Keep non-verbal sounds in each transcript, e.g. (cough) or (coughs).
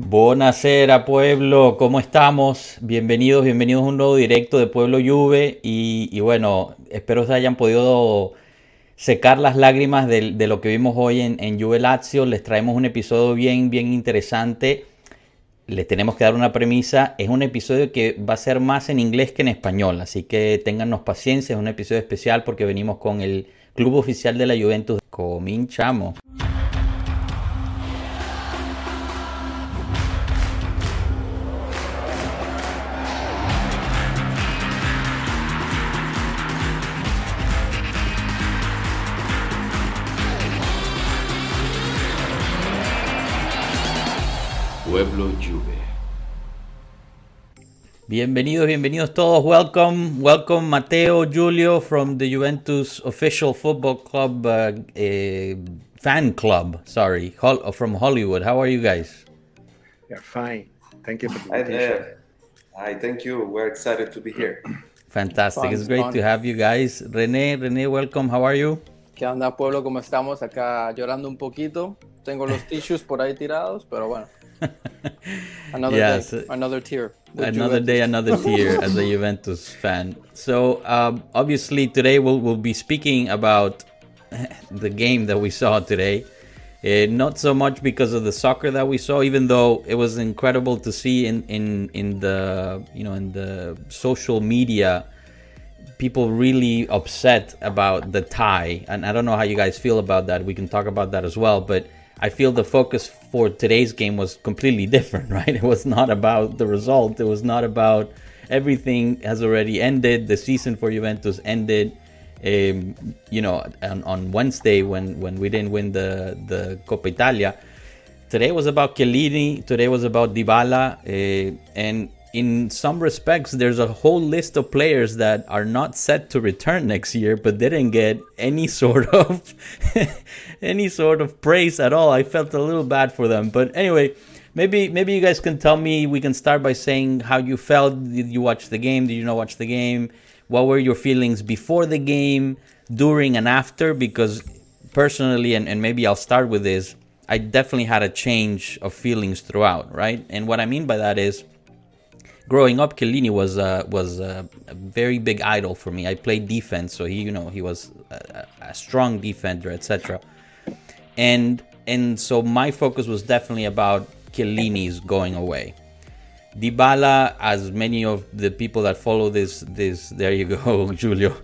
Buonasera pueblo, ¿cómo estamos? Bienvenidos, bienvenidos a un nuevo directo de Pueblo Juve y, bueno, espero que hayan podido secar las lágrimas de, de lo que vimos hoy en, en Juve Lazio. Les traemos un episodio bien, bien interesante. Les tenemos que dar una premisa. Es un episodio que va a ser más en inglés que en español, así que téngannos paciencia. Es un episodio especial porque venimos con el club oficial de la Juventus. Cominchamos. Juve. Bienvenidos, bienvenidos todos. Welcome, welcome Mateo, Julio from the Juventus official football club uh, eh, fan club. Sorry, Hol- from Hollywood. How are you guys? Yeah, fine. Thank you for the Hi invitation. Hi, thank you. We're excited to be here. (clears throat) Fantastic. Fun, it's great fun. to have you guys. Rene, Rene, welcome. How are you? ¿Qué onda, pueblo? ¿Cómo estamos? Acá llorando un poquito. Tengo los (laughs) tissues por ahí tirados, pero bueno. (laughs) Another Yes. day, another (laughs) tier. another day, another tear as a Juventus fan. So um, obviously today we'll we'll be speaking about (laughs) the game that we saw today. Uh, not so much because of the soccer that we saw, even though it was incredible to see in in in the you know in the social media people really upset about the tie and i don't know how you guys feel about that we can talk about that as well but i feel the focus for today's game was completely different (laughs) right? It was not about the result. It was not about everything has already ended. The season for juventus ended um, you know on, on wednesday when when we didn't win the the coppa italia. Today was about Chiellini. Today was about Dybala, uh, and in some respects, there's a whole list of players that are not set to return next year, but they didn't get any (laughs) sort of any sort of praise at all. I felt a little bad for them, but anyway, maybe maybe you guys can tell me. We can start by saying how you felt. Did you watch the game? Did you not watch the game? What were your feelings before the game, during, and after? Because personally, and, and maybe I'll start with this. I definitely had a change of feelings throughout, right? And what I mean by that is, growing up, Chiellini was uh, was uh, a very big idol for me. I played defense, so he, you know, he was a, a strong defender, etc. And and so my focus was definitely about Chiellini's going away. Dybala, as many of the people that follow this this there you go, (laughs) Julio.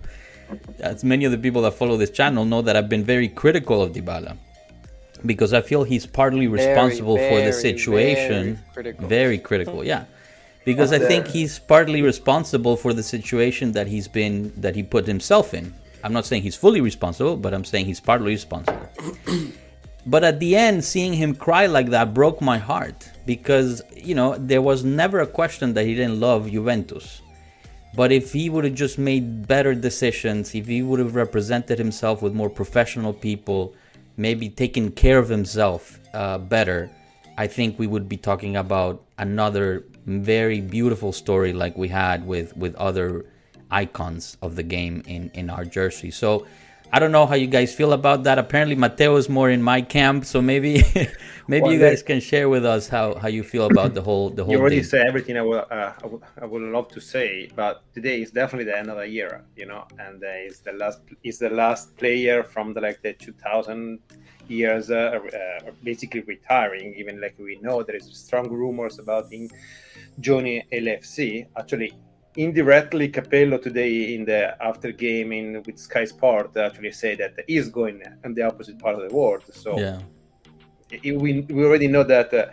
As many of the people that follow this channel know that I've been very critical of Dybala because I feel he's partly Very, responsible for the situation. very critical. Very critical, yeah. Because I think he's partly responsible for the situation that he's been that he put himself in. I'm not saying he's fully responsible, but I'm saying he's partly responsible. But at the end, seeing him cry like that broke my heart because you know there was never a question that he didn't love Juventus. But if he would have just made better decisions, if he would have represented himself with more professional people, maybe taken care of himself uh, better, I think we would be talking about another very beautiful story like we had with with other icons of the game in in our jersey. So I don't know how you guys feel about that. Apparently, Mateo is more in my camp, so maybe (laughs) maybe Well, you guys can share with us how how you feel about the whole the whole You already thing. said everything I would, uh, I would I would love to say, but today is definitely the end of the year, you know, and uh, it's the last is the last player from the like the 2000 years, uh, uh, basically retiring. Even like we know there is strong rumors about him joining LFC. Actually, indirectly, Capello today in the after game in with Sky Sport actually said that he's going on the opposite part of the world. So Yeah. it- we, we already know that uh,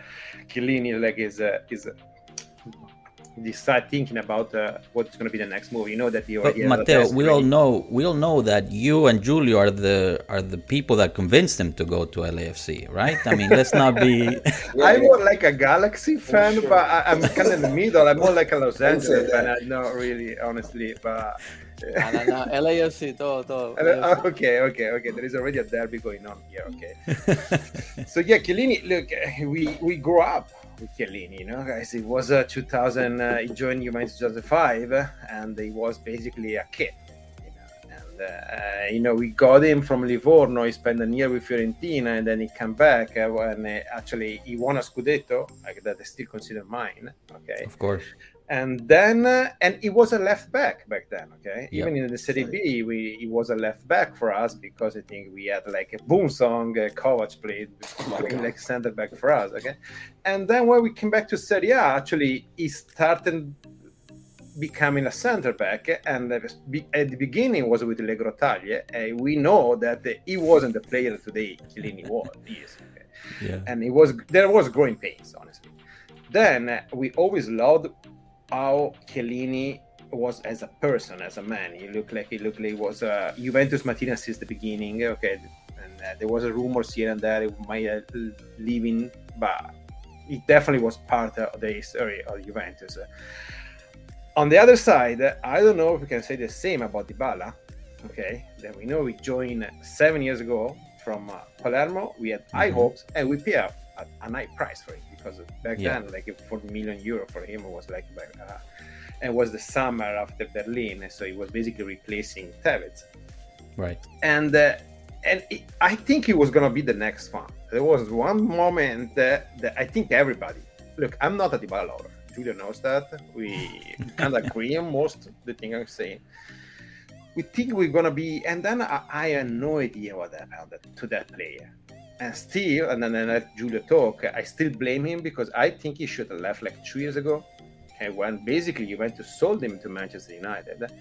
Chiellini like is uh, is decide thinking about uh, what's going to be the next move. You know that he But already has a Matteo, test we all know we all know that you and Julio are the are the people that convinced them to go to LAFC, right? I mean, let's not be. (laughs) I'm more like a Galaxy fan, sure. but I, I'm kind of in the middle. I'm more like a Los (laughs) Angeles fan. I'm not really, honestly, but. Ah, (laughs) no, no, LAFC, todo, todo. And, LAFC. okay, okay, okay. There is already a derby going on here. Okay. so yeah, Chiellini. Look, uh, we we grew up with Chiellini. You know, guys. It was uh, 2000. Uh, he joined Juventus 2005, uh, and he was basically a kid. You know, and Uh, you know, we got him from Livorno. He spent a year with Fiorentina, and then he came back uh, when uh, actually he won a Scudetto, like that I still consider mine. Okay, Of course. And then uh, and he was a left back back then. Okay, Yeah. even in the Serie B, we he was a left back for us because I think we had like a Boumsong. Uh, Kovac played God. like center back for us. Okay, and then when we came back to Serie A, actually he started becoming a center back and at the beginning was with Legrottaglie and we know that he wasn't the player today Chiellini was is (laughs) okay? Yeah. and it was there was growing pains honestly then uh, we always loved how Chiellini was as a person as a man he looked like he looked like he was uh, Juventus Martina since the beginning okay and uh, there was a rumors here and there he might uh, leaving but he definitely was part of the history of Juventus on the other side, I don't know if we can say the same about Dybala. Okay, that we know we joined seven years ago from uh, Palermo. We had high Mhm. hopes and we pay a, a, a nice price for it because back Yeah. then, like 40 million euro for him was like, uh, and it was the summer after Berlin, so he was basically replacing Tevez Right. and uh, and it, I think it was gonna be the next one. There was one moment that, that I think everybody look. I'm not a Dybala lover. Julia knows that. We (laughs) kind of agree on most of the thing I'm saying. We think we're gonna be, and then I, I had no idea what happened to that player. And still, and then I let Julia talk. I still blame him because I think he should have left like two years ago. Okay, when basically Juventus sold him to Manchester United,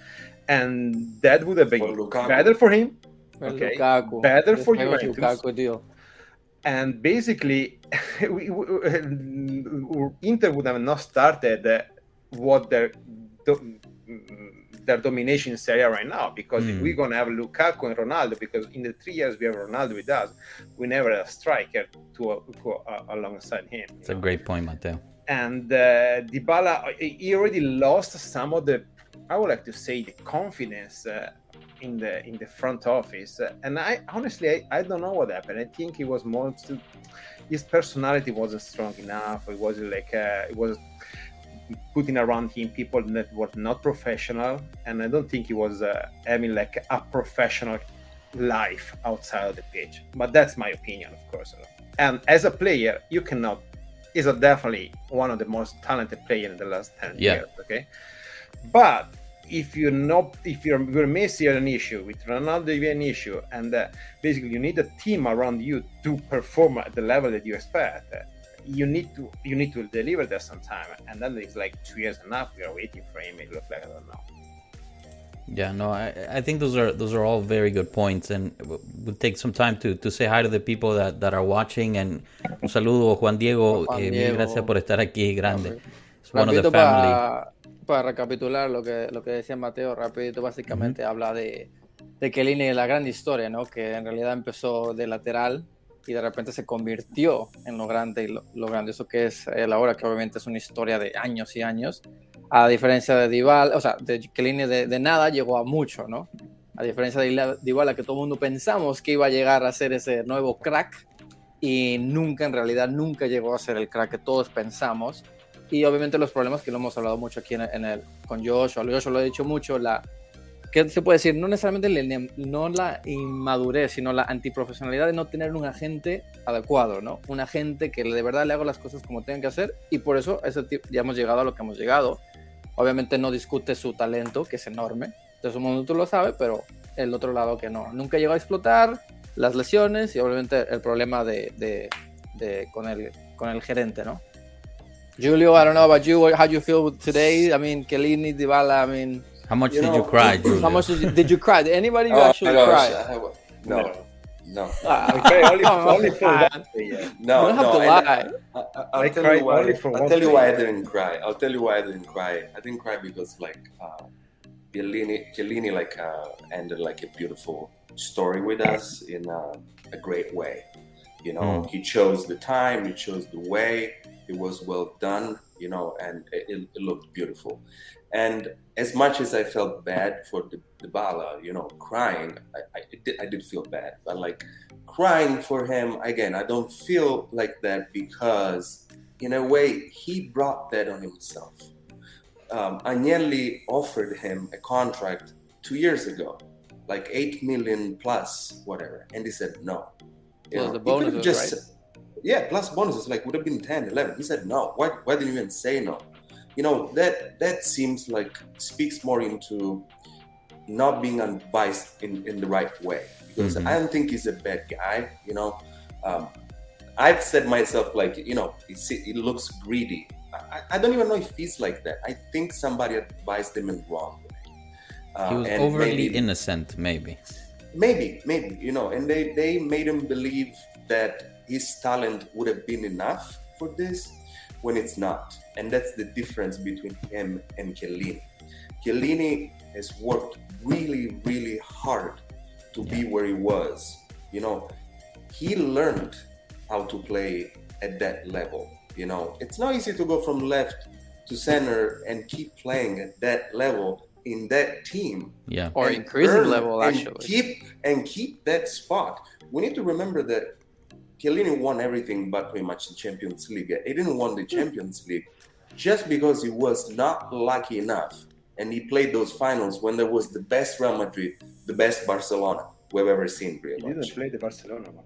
and that would have been For better for him El Okay. Lukaku. Better for Después Juventus. Lukaku, tío. and basically (laughs) we, we, Inter would have not started uh, what their do, their domination in Serie A right now because if Mm. we're gonna have Lukaku and Ronaldo because in the three years we have Ronaldo with us we never had a striker to, to uh, alongside him It's a great point, Matteo. and uh, Dybala he already lost some of the I would like to say the confidence uh, in the in the front office Uh, and I honestly I, I don't know what happened I think he was more his personality wasn't strong enough it wasn't like uh, it was putting around him people that were not professional and I don't think he was uh, having like a professional life outside of the pitch. But that's my opinion of course. And as a player you cannot is a definitely one of the most talented players in the last 10 Yeah. years okay? But if you're not if you're, you're Messi an issue with Ronaldo you an issue and uh, basically you need a team around you to perform at the level that you expect you need to you need to deliver that sometime and then it's like two years and a half we are waiting for him it looks like I don't know Yeah, no, I, I think those are those are all very good points, and we'll take some time to, to say hi to the people that, that are watching. And un saludo, Juan Diego. Juan eh, Diego. gracias por estar aquí, grande. It's one of the Rapidito family. para, para recapitular lo que, lo que decía Mateo, rapidito básicamente habla de, de Chiellini y la gran historia, ¿no? Que en realidad empezó de lateral y de repente se convirtió en lo grande y lo, lo grandioso que es él ahora, que obviamente es una historia de años y años. A diferencia de Dybala, o sea, de Chiellini de, de nada llegó a mucho, ¿no? A diferencia de Ila- Dybala, que todo el mundo pensamos que iba a llegar a ser ese nuevo crack y nunca, en realidad, nunca llegó a ser el crack que todos pensamos y obviamente los problemas que lo hemos hablado mucho aquí en, en el con Joshua, Joshua lo he dicho mucho, la que se puede decir, no necesariamente la- no la inmadurez, sino la antiprofesionalidad de no tener un agente adecuado, ¿no? Un agente que de verdad le haga las cosas como tengan que hacer y por eso ese tipo, ya hemos llegado a lo que hemos llegado. Obviamente no discute su talento, que es enorme, de su mundo tú lo sabes, pero el otro lado que no. Nunca llegó a explotar las lesiones y obviamente el problema de, de- de- con, el, con el gerente, ¿no? Julio, I don't know about you. How you feel today? I mean, Chiellini, Dybala. I mean, How much You did know, you cry, Julio? (clears throat) how much did you, did you cry? Did anybody Oh, actually my cry? gosh, no, no, (laughs) Ah, I cry only, come only (laughs) on, for man. that player. no. you don't have no, to and lie. I, I, I I'll tell cried you why. only for I'll tell you why I didn't cry. I'll tell you why I didn't cry. I didn't cry because like uh, Chiellini, Chiellini like uh, ended like a beautiful story with us in uh, a great way. You know, Mm. he chose the time, he chose the way. It was well done. You know, and it, it, it looked beautiful. And as much as I felt bad for the Dybala, you know, crying, I, I, did, I did feel bad. But like crying for him again, I don't feel like that because, in a way, he brought that on himself. Um, Agnelli offered him a contract two years ago, like eight million plus whatever, and he said no. You You plus know, the bonuses, right? yeah, plus bonuses like would have been 10, 11. He said no. Why, why didn't you even say no? You know, that that seems like speaks more into not being advised in, in the right way. Because Mhm. I don't think he's a bad guy, you know. Um, I've said myself like, you know, it, looks greedy. I, I don't even know if he's like that. I think somebody advised him in wrong way. Uh, He was overly maybe- innocent, maybe. maybe maybe you know and they they made him believe that his talent would have been enough for this when it's not and that's the difference between him and Chiellini Chiellini has worked really really hard to be where he was you know he learned how to play at that level you know it's not easy to go from left to center and keep playing at that level in that team Yeah. Or and increasing earn level, and actually. keep and keep that spot. We need to remember that Chiellini won everything but pretty much the Champions League. He didn't win the hmm. Champions League just because he was not lucky enough and he played those finals when there was the best Real Madrid, the best Barcelona we've ever seen. Pretty He much. didn't play the Barcelona one.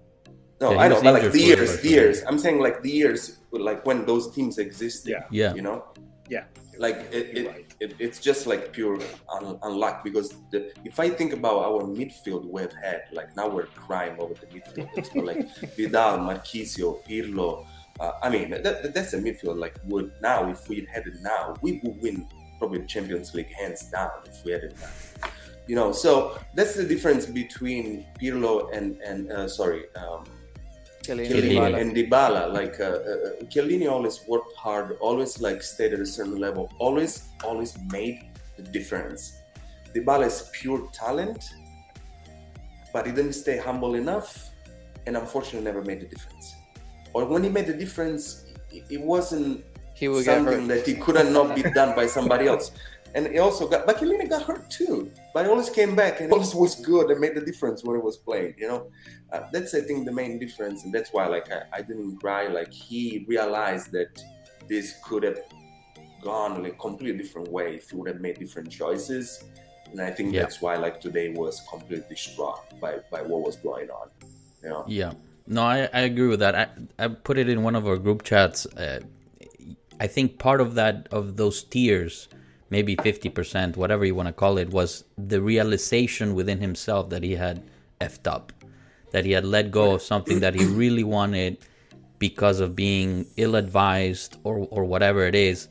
No, Yeah, I know, was but like the years, the years. I'm saying like the years, like when those teams existed. Yeah. Yeah. You know, Yeah. like it, it, right. it, it's just like pure un- unluck because the, if I think about our midfield we've had, like now we're crying over the midfield, but like (laughs) Vidal, Marchisio, Pirlo, uh, I mean that, that- that's a midfield like would now if we had it now we would win probably the Champions League hands down if we had it now. You know, so that's the difference between Pirlo and and uh, sorry. Um, Chiellini, Chiellini and Dybala. Like uh, uh, Chiellini always worked hard, always like stayed at a certain level, always always made the difference. Dybala is pure talent, but he didn't stay humble enough, and unfortunately never made the difference. Or when he made the difference, it, it wasn't He get something that he couldn't not be done by somebody else. And he also got, but Chiellini got hurt too. But he always came back and always was good and made the difference when he was playing. You know, uh, that's I think the main difference, and that's why like I, I didn't cry. Like he realized that this could have gone in a completely different way if he would have made different choices. And I think Yeah. that's why like today was completely distraught by by what was going on. You know. Yeah. No, I, I agree with that. I, I put it in one of our group chats. Uh, I think part of that, of those tears, maybe 50%, whatever you want to call it, was the realization within himself that he had effed up. That he had let go of something that he really wanted because of being ill advised or, or whatever it is.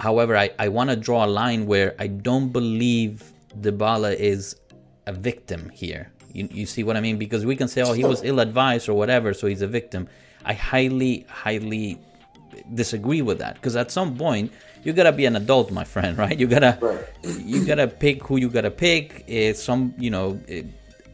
However, I, I want to draw a line where I don't believe Dybala is a victim here. You, you see what I mean? Because we can say, oh, he was ill advised or whatever, so he's a victim. I highly, highly disagree with that because at some point you gotta be an adult, my friend, (laughs) right? You gotta, Right. you gotta pick who you gotta pick. It's some, you know, eh,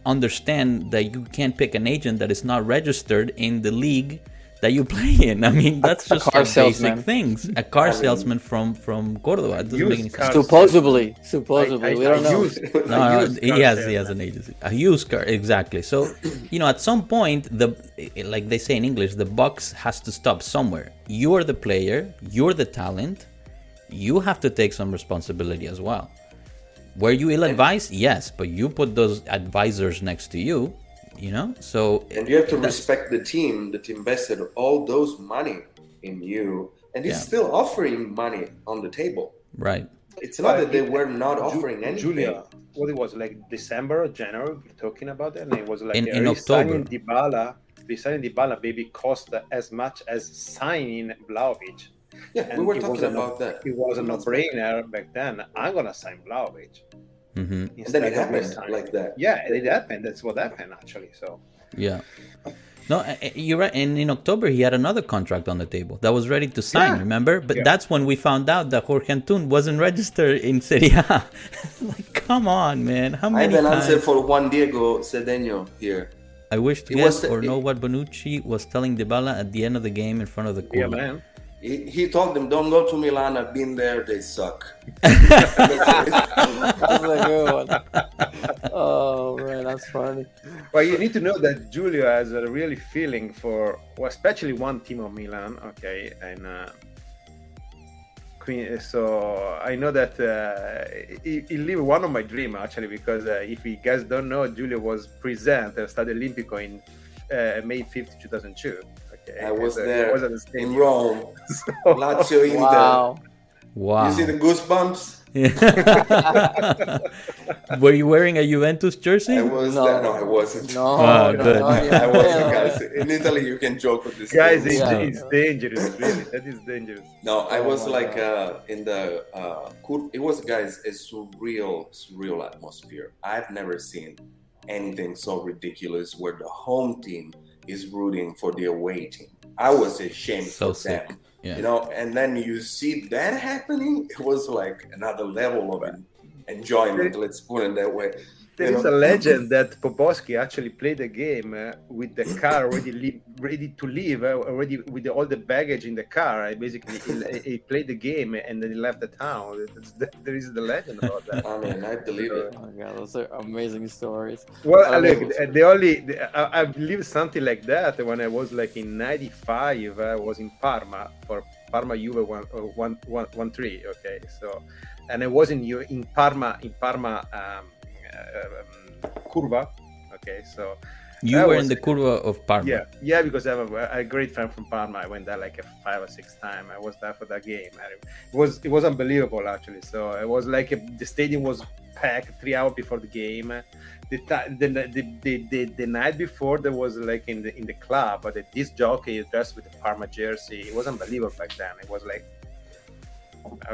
understand that you can't pick an agent that is not registered in the league that you play in. I mean, that's a just car basic things. A car I mean- salesman from from Cordoba. It doesn't make any sense. car Supposedly, supposedly, I- we don't know. used- (laughs) No, no, he has he has an agency, a used car, exactly. So, (clears throat) you know, at some point, the like they say in English, the box has to stop somewhere. You're the player, you're the talent. You have to take some responsibility as well. Were you ill-advised? Yes, but you put those advisors next to you, you know. So And you have to respect the team that invested all those money in you, and he's Yeah. still offering money on the table. right, It's not that they Well, were not Ju- offering anything. Julia, what it was like December or January, we're talking about it, and it was like In- in resigning October. Dybala, resigning Dybala maybe cost as much as signing Vlahovic. Yeah, And we were talking was a no- about that. It was a no-brainer back then. I'm gonna sign Vlahovic. Hmm And then instead it of happened like that. Yeah, it happened. That's what happened actually. So yeah. No, you're right. And in October, he had another contract on the table that was ready to sign. Yeah. Remember? But Yeah. that's when we found out that Jorge Antun wasn't registered in Serie A. (laughs) like, come on, man! How many? I many have an answer for Juan Diego Cedeno here. I wish to It guess was- or know it- what Bonucci was telling Dybala at the end of the game in front of the yeah, man. He, he told them, "Don't go to Milan. I've been there. They suck." (laughs) (laughs) That's a good one. Oh man, that's funny. Well, you need to know that Giulio has a really feeling for, well, especially one team of Milan. Okay, and uh, so I know that uh, he, he lived one of my dream actually because uh, if you guys don't know, Giulio was present at Stadio Olimpico in uh, May 5th, 2002. Okay, I was And, there was at the in stadium. Rome. (laughs) So- Lazio Inter. Wow. Wow. You see the goosebumps? (laughs) Were you wearing a Juventus jersey? I was No. there. No, I wasn't. No, Ah, no, good. no, I wasn't, guys. In Italy, you can joke with this. Guys, thing. it's, Yeah. it's dangerous, really. That is dangerous. No, I Oh was my like uh, in the uh, it was guys a surreal, surreal atmosphere. I've never seen anything so ridiculous where the home team is rooting for their away team. I was ashamed So for sick. them, Yeah. you know. And then you see that happening, it was like another level of enjoyment. Let's put it that way. There You is know? a legend that Poborsky actually played the game uh, with the car already li- ready to leave, uh, already with the, all the baggage in the car. I basically he, he played the game and then he left the town. (laughs) The, there is the legend about that. (laughs) I mean, I believe it. Oh my god, those are amazing stories. Well, I look, the, the only the, I, I believe something like that when I was like in '95. I was in Parma for Parma Juve one, uh, one, one, one three. Okay, so and I was in Ju- in Parma in Parma uh, um, Um, curva. Okay, so You That were was- in the curva of Parma. yeah, yeah, because I have a, a great friend from Parma. I went there like a five or six times. I was there for that game. And it was it was unbelievable actually. So it was like a, the stadium was packed three hours before the game. The, the, the, the, the, the night before there was like in the in the club, but this jockey dressed with the Parma jersey. It was unbelievable back then. It was like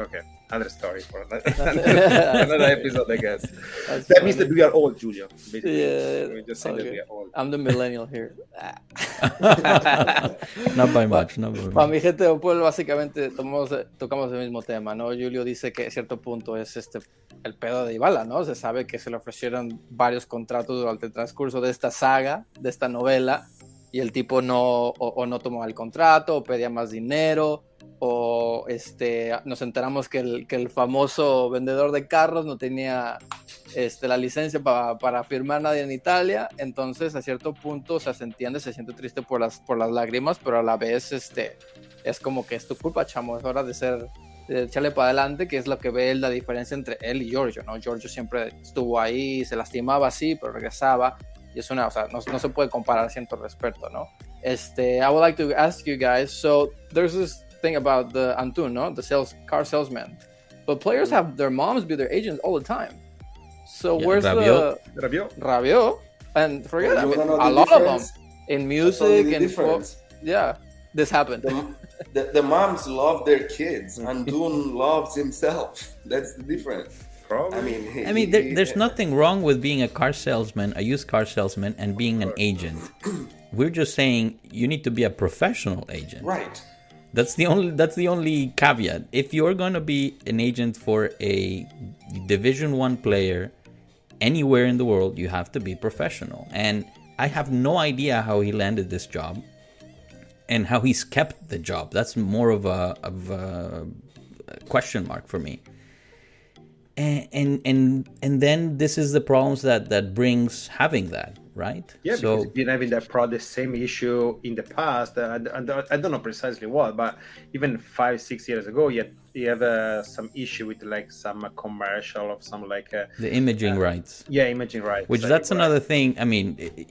okay, another story for another, (laughs) another episode, I guess. That's That means funny. that we are old, Julio. Basically. Yeah, we just say that okay. we are old. I'm the millennial here. (laughs) Not by much, not by Para much. mi gente de un pueblo, básicamente tomamos, tocamos el mismo tema, ¿no? Julio dice que a cierto punto es este el pedo de Ibala, ¿no? Se sabe que se le ofrecieron varios contratos durante el transcurso de esta saga, de esta novela, y el tipo no, o, o no tomó el contrato, o pedía más dinero, o este, nos enteramos que el, que el famoso vendedor de carros no tenía este, la licencia pa- para firmar nadie en Italia, entonces a cierto punto o sea, se entiende, se siente triste por las, por las lágrimas, pero a la vez este, es como que es tu culpa, chamo, es hora de ser, de echarle para adelante, que es lo que ve él, la diferencia entre él y Giorgio, ¿no? Giorgio siempre estuvo ahí, se lastimaba así, pero regresaba, y es una, o sea, no, no se puede comparar siento respeto, ¿no? Este, I would like to ask you guys, so there's this thing about the Antun, ¿no? The sales, car salesman, but players have their moms be their agents all the time. So Yeah, where's Rabiot. the Rabiot? Rabiot? And forget You I mean, a the lot of them in music and fo- difference. yeah, this happened. The, the, the moms love their kids, (laughs) and Dune loves himself. That's the difference. Probably. I mean, I mean, there, there's nothing wrong with being a car salesman, a used car salesman, and being an agent. We're just saying you need to be a professional agent. right. That's the only that's the only caveat. If you're going to be an agent for a Division 1 player anywhere in the world, you have to be professional. And I have no idea how he landed this job and how he's kept the job. That's more of a of a question mark for me. And and and, and then this is the problems that that brings having that, right? Yeah, so because been having that pro the same issue in the past. Uh, I, I, don't- I don't know precisely what, but even five, six years ago, you had, you have uh, some issue with like some uh, commercial of some like uh, the imaging rights. yeah, imaging rights. Which that's another thing. I mean,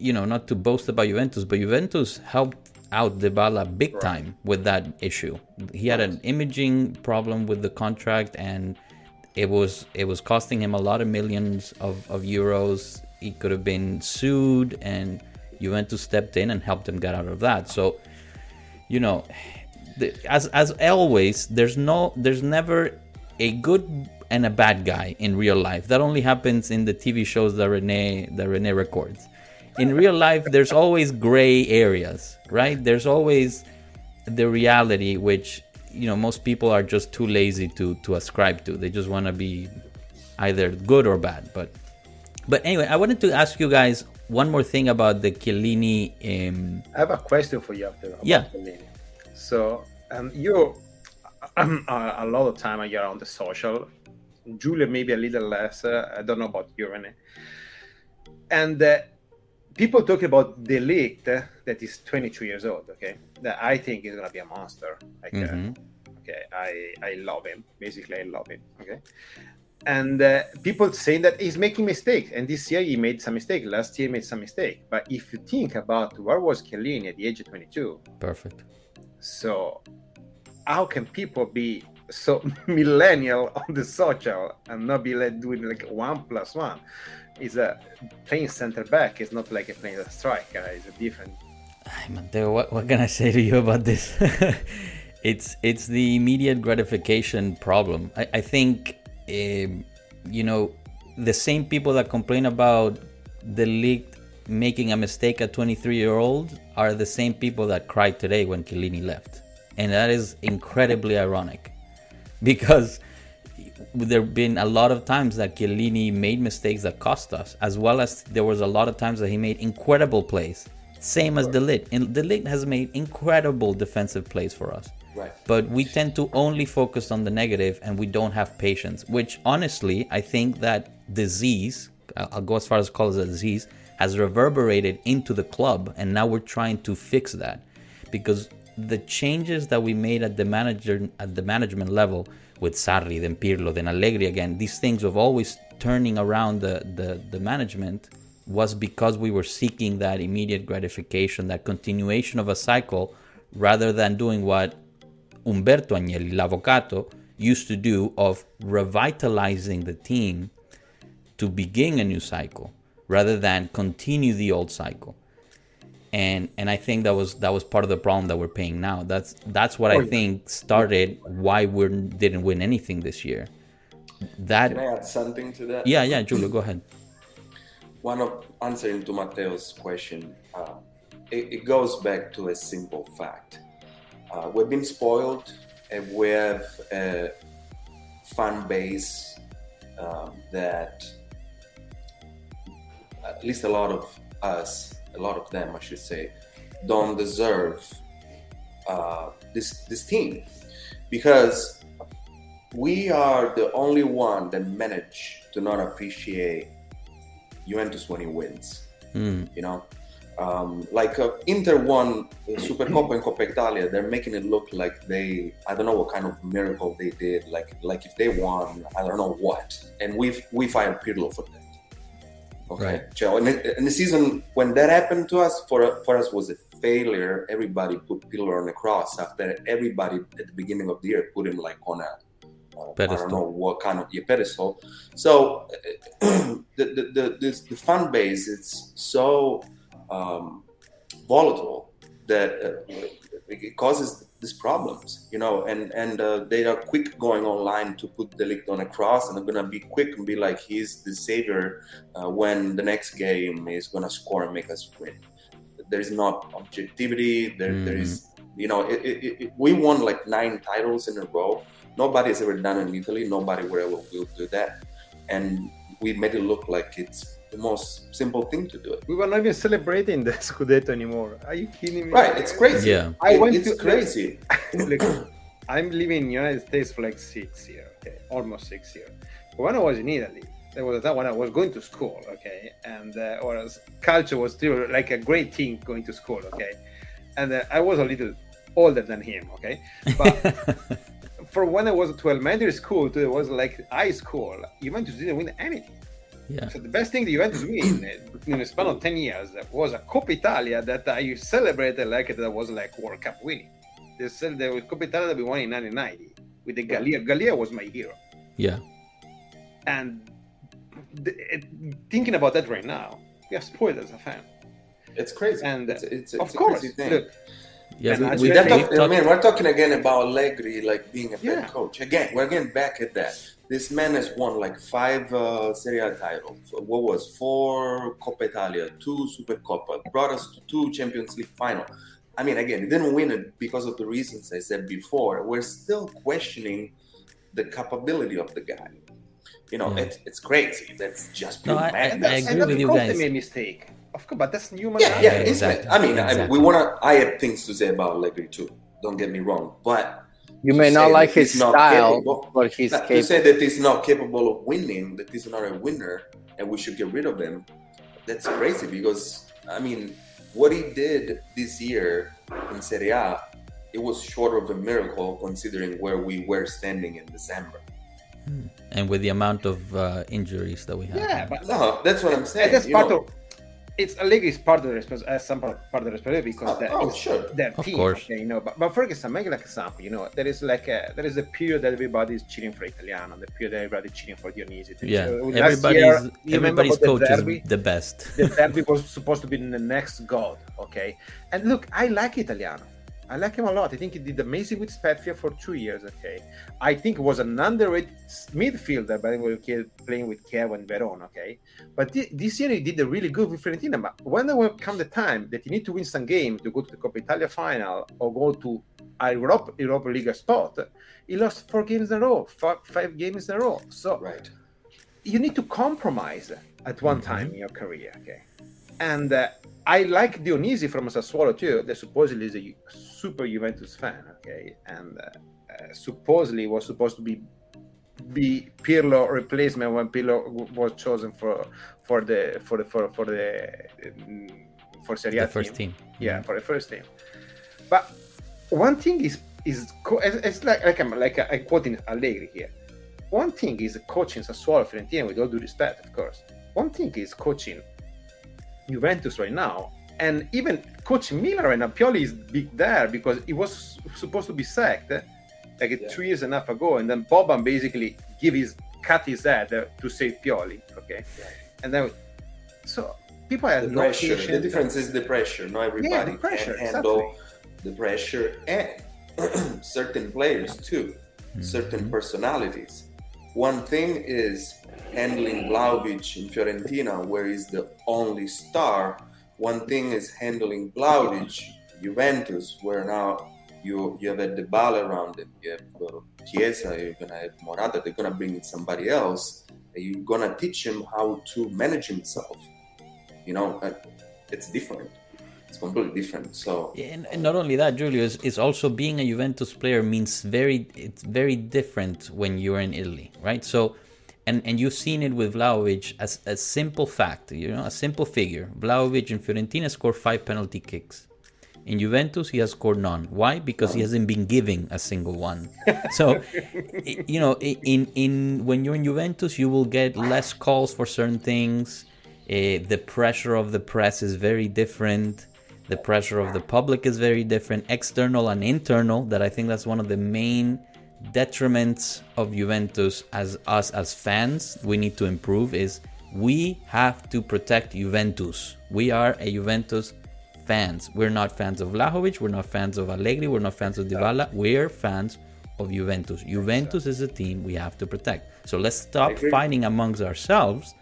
you know, not to boast about Juventus, but Juventus helped out Dybala big time with that issue. He had an imaging problem with the contract, and it was it was costing him a lot of millions of, of euros. He could have been sued, and Juventus stepped in and helped him get out of that. So, you know, as as always, there's no, there's never a good and a bad guy in real life. That only happens in the TV shows that Rene that Rene records. In real life, there's always gray areas, right? There's always the reality, which you know most people are just too lazy to to ascribe to. They just want to be either good or bad. But but anyway, I wanted to ask you guys one more thing about the Chiellini. Um, I have a question for you after. about Yeah. Bellini. So, um, you um, uh, a lot of time you're on the social. Julia maybe a little less. Uh, I don't know about you, Rene. And uh, people talk about the uh, that is 22 years old. Okay, that I think is gonna be a monster. Like, uh, mhm. okay, I I love him. Basically, I love him. Okay, and uh, people saying that he's making mistakes, and this year he made some mistake. Last year he made some mistake. But if you think about where was Chiellini at the age of 22, Perfect. so how can people be so (laughs) millennial on the social and not be like doing like one plus one? Is a playing center back. It's not like a playing a striker. It's a different. Ay, Mateo, what, what can I say to you about this? (laughs) it's it's the immediate gratification problem. I, I think, um, you know, the same people that complain about De Ligt making a mistake at 23 year old are the same people that cried today when Chiellini left, and that is incredibly ironic, because there have been a lot of times that Chiellini made mistakes that cost us, as well as there was a lot of times that he made incredible plays. Same as De Ligt. And De Ligt has made incredible defensive plays for us. But we tend to only focus on the negative and we don't have patience, which honestly, I think that disease, I'll go as far as call it a disease, has reverberated into the club. And now we're trying to fix that because the changes that we made at the manager at the management level with Sarri, then Pirlo, then Allegri again, these things of always turning around the, the, the management was because we were seeking that immediate gratification, that continuation of a cycle, rather than doing what Umberto Agnelli, L'Avvocato, used to do of revitalizing the team to begin a new cycle rather than continue the old cycle. And and I think that was that was part of the problem that we're paying now. That's that's what I think started why we didn't win anything this year. That Can I add something to that? yeah yeah Julio go ahead. (clears throat) one of answering to Mateo's question, uh, it, it goes back to a simple fact. Uh, we've been spoiled, and we have a fan base um, that, at least a lot of us, a lot of them, I should say, don't deserve uh, this this team. Because we are the only one that manage to not appreciate Juventus when he wins. Mm, You know, um, like uh, Inter won Supercoppa and Coppa Italia. They're making it look like they, I don't know what kind of miracle they did. Like, like if they won, I don't know what. And we we fired Pirlo for that. Okay, Right. so in the, season when that happened to us, for for us was a failure. Everybody put Pirlo on the cross. After everybody at the beginning of the year put him like on a uh, I don't Pedestal. know what kind of yeah, pedestal. So (clears throat) the, the, the, this, the fan base it's so um, volatile that uh, it causes these problems, you know, and and uh, they are quick going online to put De Ligt on a cross, and they're gonna be quick and be like, he's the savior uh, when the next game is gonna score and make us win. There is not objectivity. There, there is, you know, it, it, it, we won like nine titles in a row. Nobody has ever done it in Italy. Nobody will will do that, and we made it look like it's the most simple thing to do. We were not even celebrating the (laughs) Scudetto anymore. Are you kidding me? Right? It's crazy. Yeah. I It- went it's to- crazy. Look, (coughs) I'm living in the United States for like six years, okay, almost six years. But when I was in Italy, there was a time when I was going to school, okay, and uh, or culture was still like a great thing going to school, okay, and uh, I was a little older than him, okay, but (laughs) for when I was to elementary school to it was like high school, Juventus didn't win anything. Yeah. So the best thing the Juventus win uh, in a span of 10 years was a Coppa Italia that I celebrated like it was like World Cup winning. They said the Coppa Italia that we won in 1990 with the Galia. Galia was my hero. Yeah. And the, it, thinking about that right now, we are spoiled as a fan. It's crazy. And, it's, it's, of it's course, crazy thing. look, Yeah, And we, as we, you We're said- talking- I mean, we're talking again about Allegri, like being a Yeah. head coach. Again, we're getting back at that. This man has won like five uh, Serie A titles. What was four Coppa Italia, two Supercoppa, brought us to two Champions League final. I mean, again, he didn't win it because of the reasons I said before. We're still questioning the capability of the guy. You know, Yeah. it's, it's crazy. That's just No, pure I- madness. and, that's, agree and of with you course guys. they made mistake. Of course, but that's human. Yeah, yeah, Yeah, it's exactly. I mean, I, we wanna. I have things to say about Allegri too. Don't get me wrong, but You may not like his he's not style, capable- but he's not to say that he's not capable of winning, that he's not a winner, and we should get rid of him. That's crazy because I mean, what he did this year in Serie A it was short of a miracle considering where we were standing in December. And with the amount of uh, injuries that we have. Yeah, but No, that's what I'm saying. That's part know. of it's a league is part of the respons- as some part, part of the responsibility because Oh, that oh, is sure. their Of team. course. Okay, you know, but, but for example, make like example, you know, there is like a there is a period that everybody is cheering for Italiano, the period that everybody is cheering for Dionisi. Yeah, Uh, last everybody's year, everybody's about the coach is the best. De Zerbi (laughs) was supposed to be the next god. Okay, and look, I like Italiano. I like him a lot. I think he did amazing with Spezia for two years. Okay, I think he was an underrated midfielder, but he was playing with Chievo and Verona. Okay, but thi- this year he did a really good with Fiorentina. But when there will come the time that you need to win some game to go to the Coppa Italia final or go to a Europe Europa League spot, he lost four games in a row, five, five games in a row. So Right. you need to compromise at one mm-hmm. time in your career. Okay, and uh, I like Dionisi from Sassuolo too. That supposedly is a super Juventus fan. Okay, and uh, uh, supposedly was supposed to be be Pirlo replacement when Pirlo w- was chosen for for the for the for for the um, for Serie A The first team. yeah, for the first team. But one thing is is co- it's it's like like I'm like I'm quoting Allegri here. One thing is coaching Sassuolo Fiorentina with all due respect, of course. One thing is coaching Juventus right now, and even Coach Milan right now. Pioli is big there because he was supposed to be sacked eh, like Yeah. two years and a half ago, and then Boban basically give his cut his head uh, to save Pioli. Okay, Yeah. and then so people have The no pressure. patience. The difference is the pressure. Not everybody Yeah, the pressure, can handle exactly. the pressure and (clears throat) certain players too, certain personalities. One thing is handling Vlahovic in Fiorentina, where he's the only star. One thing is handling Vlahovic, Juventus, where now you you have a Dybala around him. You have uh, Chiesa. You're gonna have Morata. They're gonna bring in somebody else. You're gonna teach him how to manage himself. You know, uh, it's different. It's completely different. So Yeah, And, and not only that, Julius, it's also being a Juventus player means very it's very different when you're in Italy, right? So, and and you've seen it with Vlahovic as a simple fact, you know, a simple figure. Vlahovic in Fiorentina scored five penalty kicks. In Juventus, he has scored none. Why? Because he hasn't been giving a single one. (laughs) So, you know, in in when you're in Juventus, you will get less calls for certain things. Uh, the pressure of the press is very different. The pressure of the public is very different, external and internal. That I think that's one of the main detriments of Juventus as us as fans. We need to improve. Is we have to protect Juventus. We are a Juventus fans. We're not fans of Vlahovic. We're not fans of Allegri. We're not fans of Dybala. We're fans of Juventus. Juventus is a team we have to protect. So let's stop fighting amongst ourselves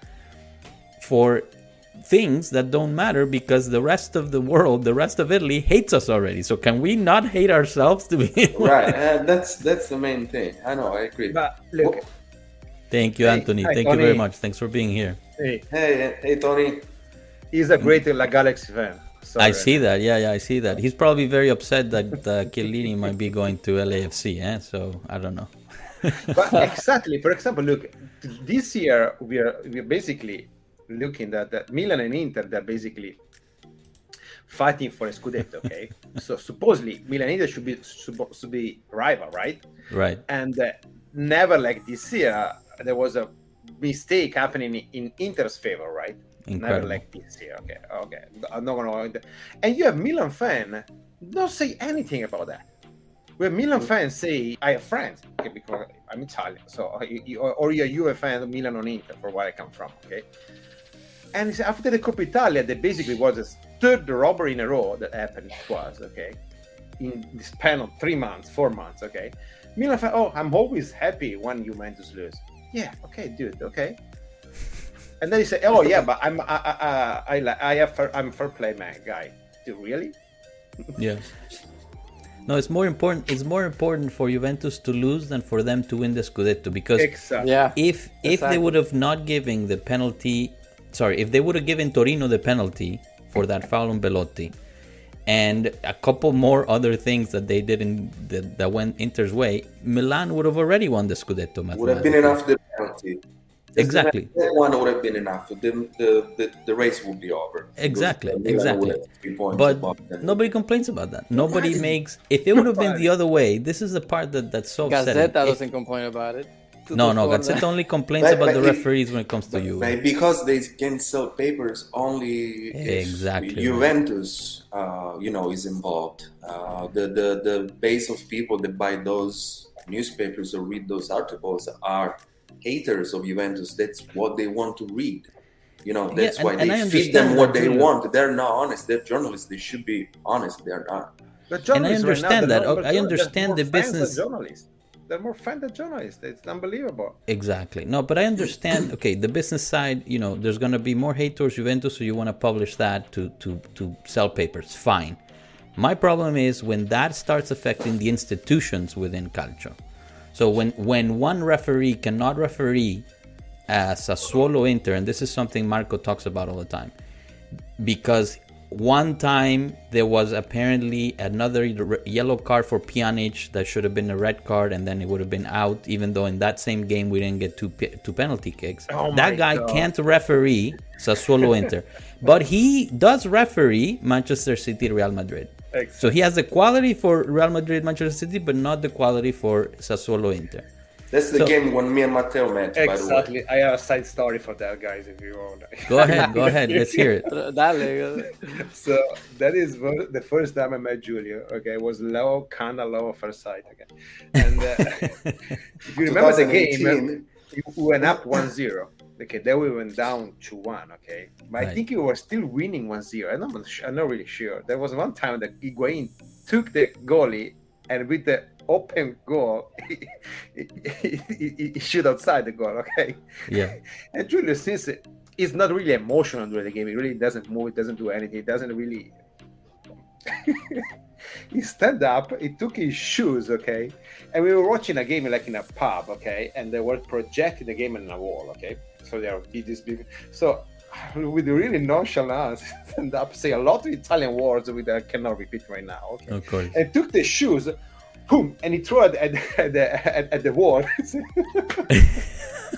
for things that don't matter because the rest of the world, the rest of Italy hates us already. So can we not hate ourselves to be (laughs) right, uh, that's that's the main thing. I know. I agree. But look, Thank you, Hey, Anthony. hi, Thank you very much. Thanks for being here. hey, Hey, hey, Tony. he's a great LA Galaxy fan. Sorry. I see that. Yeah, yeah, I see that. He's probably very upset that uh, Chiellini might be going to LAFC. Eh? So I don't know. (laughs) but exactly. For example, look, this year we are we are basically looking at that Milan and Inter. They're basically fighting for a scudetto. Okay, (laughs) so supposedly Milan and Inter should be supposed to be rival, right? Right. And uh, never like this year there was a mistake happening in Inter's favor, right? Never like this year. Okay, okay. I'm not gonna. And you have Milan fan. Don't say anything about that. When Milan fans say, I have friends, okay, because I'm Italian, so you, you, or you're you a fan of Milan or Inter, for where I come from, okay. And after the Coppa Italia, that basically was the third robbery in a row that happened to us, okay, in the span of three months, four months, okay. Milan fan, oh, I'm always happy when Juventus lose. Yeah, okay, dude, okay. And then he said, "Oh yeah, but I'm I I I, I have fair, I'm a fair play man guy. Dude, really? Yeah. No, it's more important. It's more important for Juventus to lose than for them to win the Scudetto because Exactly. Yeah. if if they would have not given the penalty, sorry, if they would have given Torino the penalty for that foul on Belotti, and a couple more other things that they did in that, that went Inter's way, Milan would have already won the Scudetto. Would have been enough the penalty. exactly. That one would have been enough. The, the, the, the race would be over. Exactly, exactly. would have three points But nobody complains about that. Nobody makes. If it would have been the other way, this is the part that that's so upsetting. Gazzetta If- doesn't complain about it. No, no, Tutto Gazzetta Sport- only complains But- about but the it- referees when it comes to you. Maybe because they can sell papers only if Exactly. Juventus, uh, you know, is involved. Uh, the, the the base of people that buy those newspapers or read those articles are haters of Juventus. That's what they want to read. You know, Yeah, that's and- why and they I feed them what they Giulio. want. They're not honest. They're journalists. They should be honest. They're not. But And I journalists right now, understand that. I understand the more fans than business- Journalists. They're more fans than journalists. It's unbelievable. Exactly. No, but I understand. (clears throat) Okay, the business side, you know, there's going to be more hate towards Juventus, so you want to publish that to to to sell papers. Fine. My problem is when that starts affecting the institutions within Calcio. So when when one referee cannot referee as a Sassuolo Inter, and this is something Marco talks about all the time, because one time there was apparently another yellow card for Pjanic that should have been a red card, and then it would have been out. Even though in that same game we didn't get two two penalty kicks. Oh that guy God. can't referee Sassuolo (laughs) Inter, but he does referee Manchester City Real Madrid. So he has the quality for Real Madrid Manchester City, but not the quality for Sassuolo Inter. That's the So- game when me and Matteo met. By the way. Exactly. I have a side story for that, guys. If you want. Go ahead, go ahead, let's hear it. (laughs) Dale. (laughs) so that is the first time I met Julio. Okay, it was low, kind of low at first sight. Okay, and uh, (laughs) if you remember the game, 2018. we went up 1-0. Okay, then we went down to one. Okay, but I think we were still winning 1-0. I'm not, I'm not really sure. There was one time that Higuain took the goalie and with the open goal, he, shoot outside the goal. Okay. Yeah, (laughs) And Julius, since it's not really emotional during the game, he really doesn't move, it doesn't do anything, it doesn't really. (laughs) he stand up, he took his shoes, okay, and we were watching a game like in a pub, okay, and they were projecting the game on a wall, okay, so they are this big. So (laughs) with really nonchalance, stand up, say a lot of Italian words which I uh, cannot repeat right now, okay, of course. and took the shoes. Boom! And he threw it at, at, the, at, at the wall. (laughs)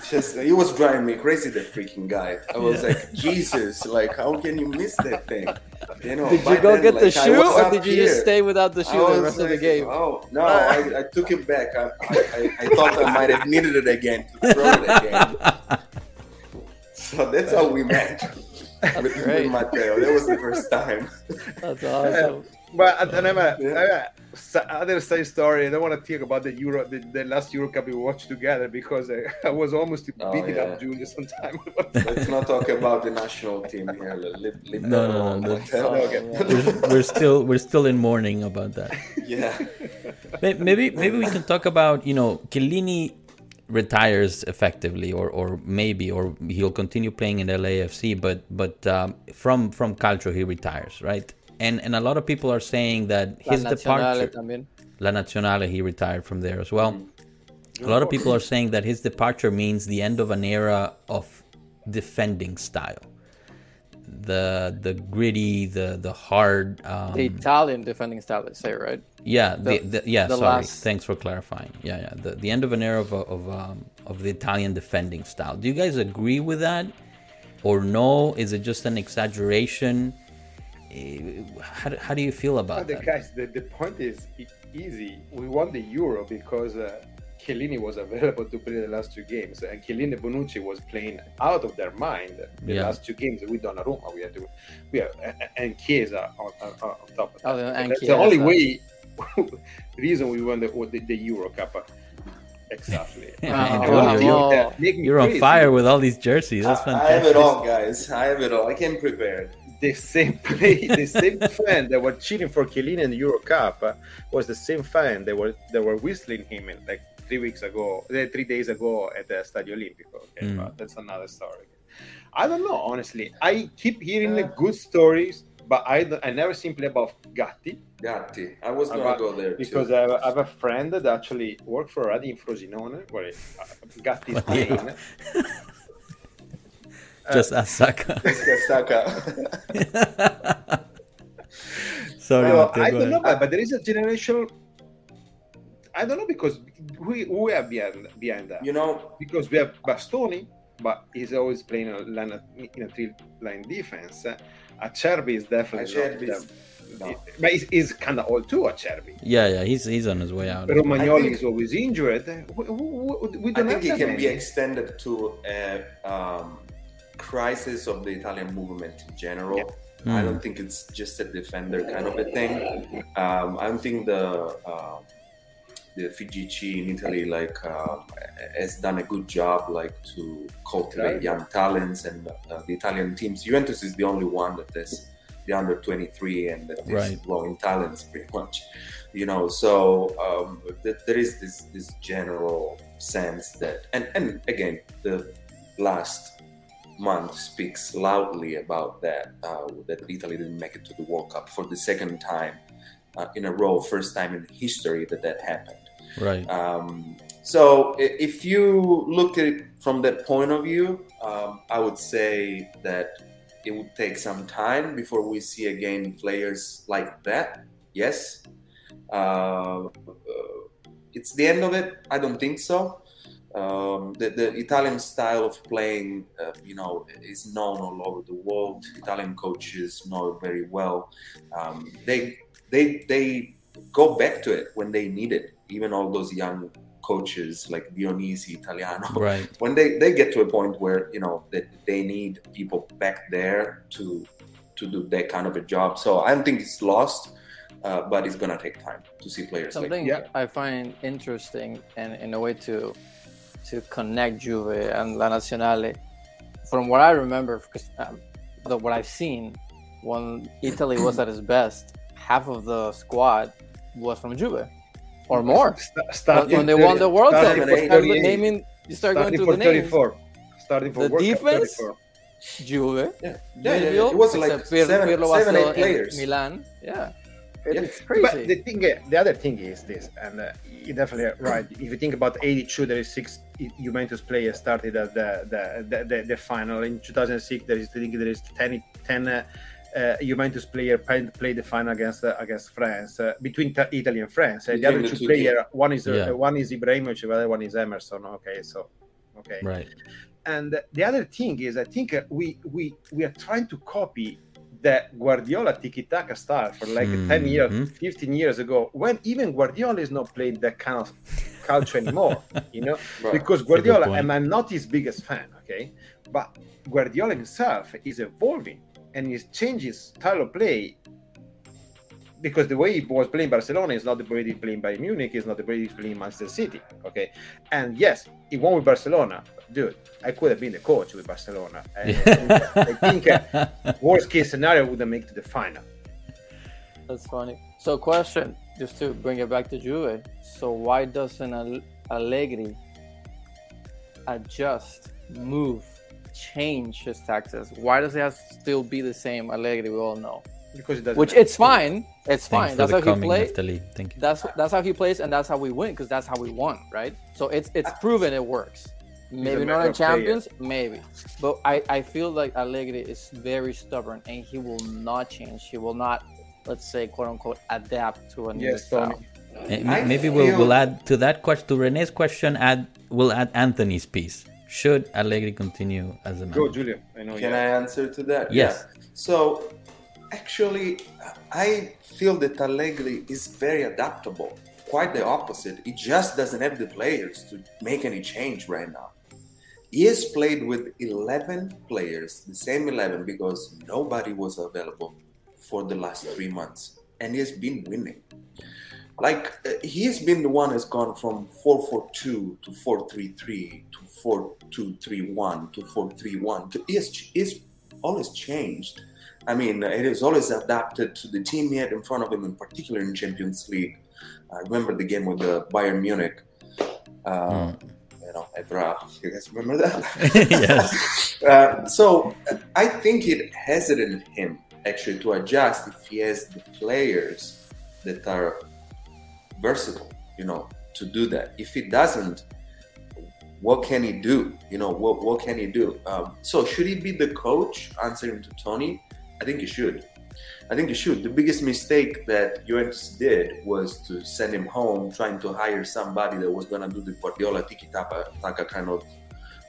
Just he was driving me crazy. That freaking guy. I was Yeah. like, Jesus! Like, how can you miss that thing? You know. Did you go then, get like, the shoe, or did you here. just stay without the I shoe the was rest of the game? Oh no! I, I took it back. I, I, I, I thought I might have needed it again to throw it again. So that's how we met. (laughs) with, great. with Matteo. That was the first time. That's awesome. (laughs) But and I'm a, Yeah. Uh, I'm a s- other side story. I don't want to talk about the Euro, the, the last Euro Cup we watched together because I, (laughs) I was almost Oh, beating yeah. up Julius sometime. (laughs) Let's not talk about the national team here. Leave, leave No, that no, no, no. Okay. man. we're, (laughs) we're still we're still in mourning about that. Yeah. Maybe maybe we can talk about you know Chiellini retires effectively, or or maybe or he'll continue playing in LAFC, but but um, from from Calcio he retires, right? And and a lot of people are saying that his Nazionale departure, también. La Nazionale, he retired from there as well. A lot of people are saying that his departure means the end of an era of defending style. The the gritty, the the hard. Um, The Italian defending style, let's say, right? yeah, the, The- the, yeah. the sorry, last- thanks for clarifying. Yeah, yeah. The, the end of an era of of um, of the Italian defending style. Do you guys agree with that, or no? Is it just an exaggeration? Eh, How, do- how do you feel about the that? guys, the, the point is easy. We won the Euro because uh, Chiellini was available to play the last two games, and Chiellini Bonucci was playing out of their mind the Yeah. last two games with Donnarumma. We had to, we are, and Chiesa on, on, on top of that. Oh, and That's the only Chiesa. way (laughs) reason we won the, the, the Euro Cup. Exactly. Oh, wow, wow. Yeah, make me You're on fire with all these jerseys. That's fantastic. I have it all, guys. I have it all. I came prepared. The same (laughs) play, the same fan that were cheering for Chiellini in the Euro Cup uh, was the same fan that were that were whistling him in, like three weeks ago, uh, three days ago at the Stadio Olimpico. Okay, Mm. but that's another story. I don't know, honestly. I keep hearing the good stories, but I I never simply about Gatti Gatti. I was gonna About- go there because. I have, I have a friend that actually worked for Radi in Frosinone, where uh, Gatti is (laughs) Yeah. playing. Uh, just ask Saka. (laughs) Let's Saka. (laughs) Sorry, Well, Matteo, I don't know, but, but there is a generational. I don't know because who, who we are behind behind that. you know, because we have Bastoni, but he's always playing a line, in a three line defense. Uh, Acerbi is definitely Acerbi no. But he's, he's kind of old too, Acerbi. Yeah, yeah, he's he's on his way out. Romagnoli think, is always injured. We, we, we I think he can be extended to a um, crisis of the Italian movement in general. Yeah. Mm. I don't think it's just a defender kind of a thing. Um, I don't think the uh, the FIGC in Italy like uh, has done a good job like to cultivate young talents and uh, the Italian teams. Juventus is the only one that has the under 23 and that is right. growing talents pretty much. You know, so um, th- there is this this general sense that and and again the last month speaks loudly about that uh, that Italy didn't make it to the World Cup for the second time uh, in a row, first time in history that that happened. Right. Um, so if you look at it from that point of view, um, I would say that it would take some time before we see again players like that. Yes. Uh, uh it's the end of it. I don't think so. Um, the, the, Italian style of playing, uh, you know, is known all over the world. Italian coaches know it very well. Um, they they they go back to it when they need it. Even all those young coaches like Dionisi Italiano, (laughs) right? When they, they get to a point where you know that they need people back there to to do that kind of a job. So I don't think it's lost. Uh, but it's gonna take time to see players. Something like, yeah. I find interesting and in a way to to connect Juve and La Nazionale. From what I remember, because um, the, what I've seen, when Italy was at its best, half of the squad was from Juve, or more. St- when they 30, won the World Cup, you naming, you start going through the names. 34. Starting for the World defense, Cup, Juve, yeah. Yeah, yeah, yeah, it was like seven, seven eight players. Milan, yeah. It's crazy. But the thing, the other thing is this, and uh, you're definitely right. If you think about '82, there is six Juventus players started at the the, the, the final. In 2006, there is I think there is 10, 10 uh, uh, Juventus player played, played the final against uh, against France uh, between t- Italy and France. the other two, two players, one is uh, yeah. one is Ibrahimovic, the other one is Emerson. Okay, so okay, right. And the other thing is, I think we we we are trying to copy the Guardiola tiki-taka style for like mm-hmm. 10 years, 15 years ago, when even Guardiola is not playing that kind of culture anymore, (laughs) you know, right. because Guardiola, and I'm not his biggest fan, okay, but Guardiola himself is evolving and he's changing style of play because the way he was playing Barcelona is not the way he's playing Bayern Munich, is not the way he's playing Manchester City. Okay. And yes, he won with Barcelona. Dude, I could have been the coach with Barcelona. (laughs) I, I think uh, worst case scenario would have made to the final. That's funny. So, question, just to bring it back to Juve. So, why doesn't Allegri adjust, move, change his tactics? Why does it have to still be the same Allegri we all know? Because it doesn't. Which it's fine. It's fine. That's how he plays. Thank you. That's that's how he plays, and that's how we win because that's how we won, right? So it's it's proven it works. Maybe not in champions, player. maybe, but I I feel like Allegri is very stubborn, and he will not change. He will not, let's say, quote unquote, adapt to a new yes, style. Maybe we'll, we'll add to that question to Rene's question. Add we'll add Anthony's piece. Should Allegri continue as a manager? Go, Julia. I know. Can I answer to that? Yes. Yeah. So actually, I feel that Allegri is very adaptable. Quite the opposite. He just doesn't have the players to make any change right now. He has played with 11 players, the same 11, because nobody was available for the last three months. And he has been winning. Like, uh, he has been the one has gone from 442 to 433 to 4231 to 431. To, he has, he's always changed I mean, it is always adapted to the team he had in front of him, in particular in Champions League. I remember the game with the Bayern Munich. Uh, mm. You know, Evra. You guys remember that? (laughs) (laughs) yes. uh, so I think it has it in him actually to adjust if he has the players that are versatile. You know, to do that. If he doesn't, what can he do? You know, what what can he do? Um, so should he be the coach? Answering to Tony, I think you should. I think you should. The biggest mistake that Juventus did was to send him home, trying to hire somebody that was going to do the Guardiola tiki taka kind of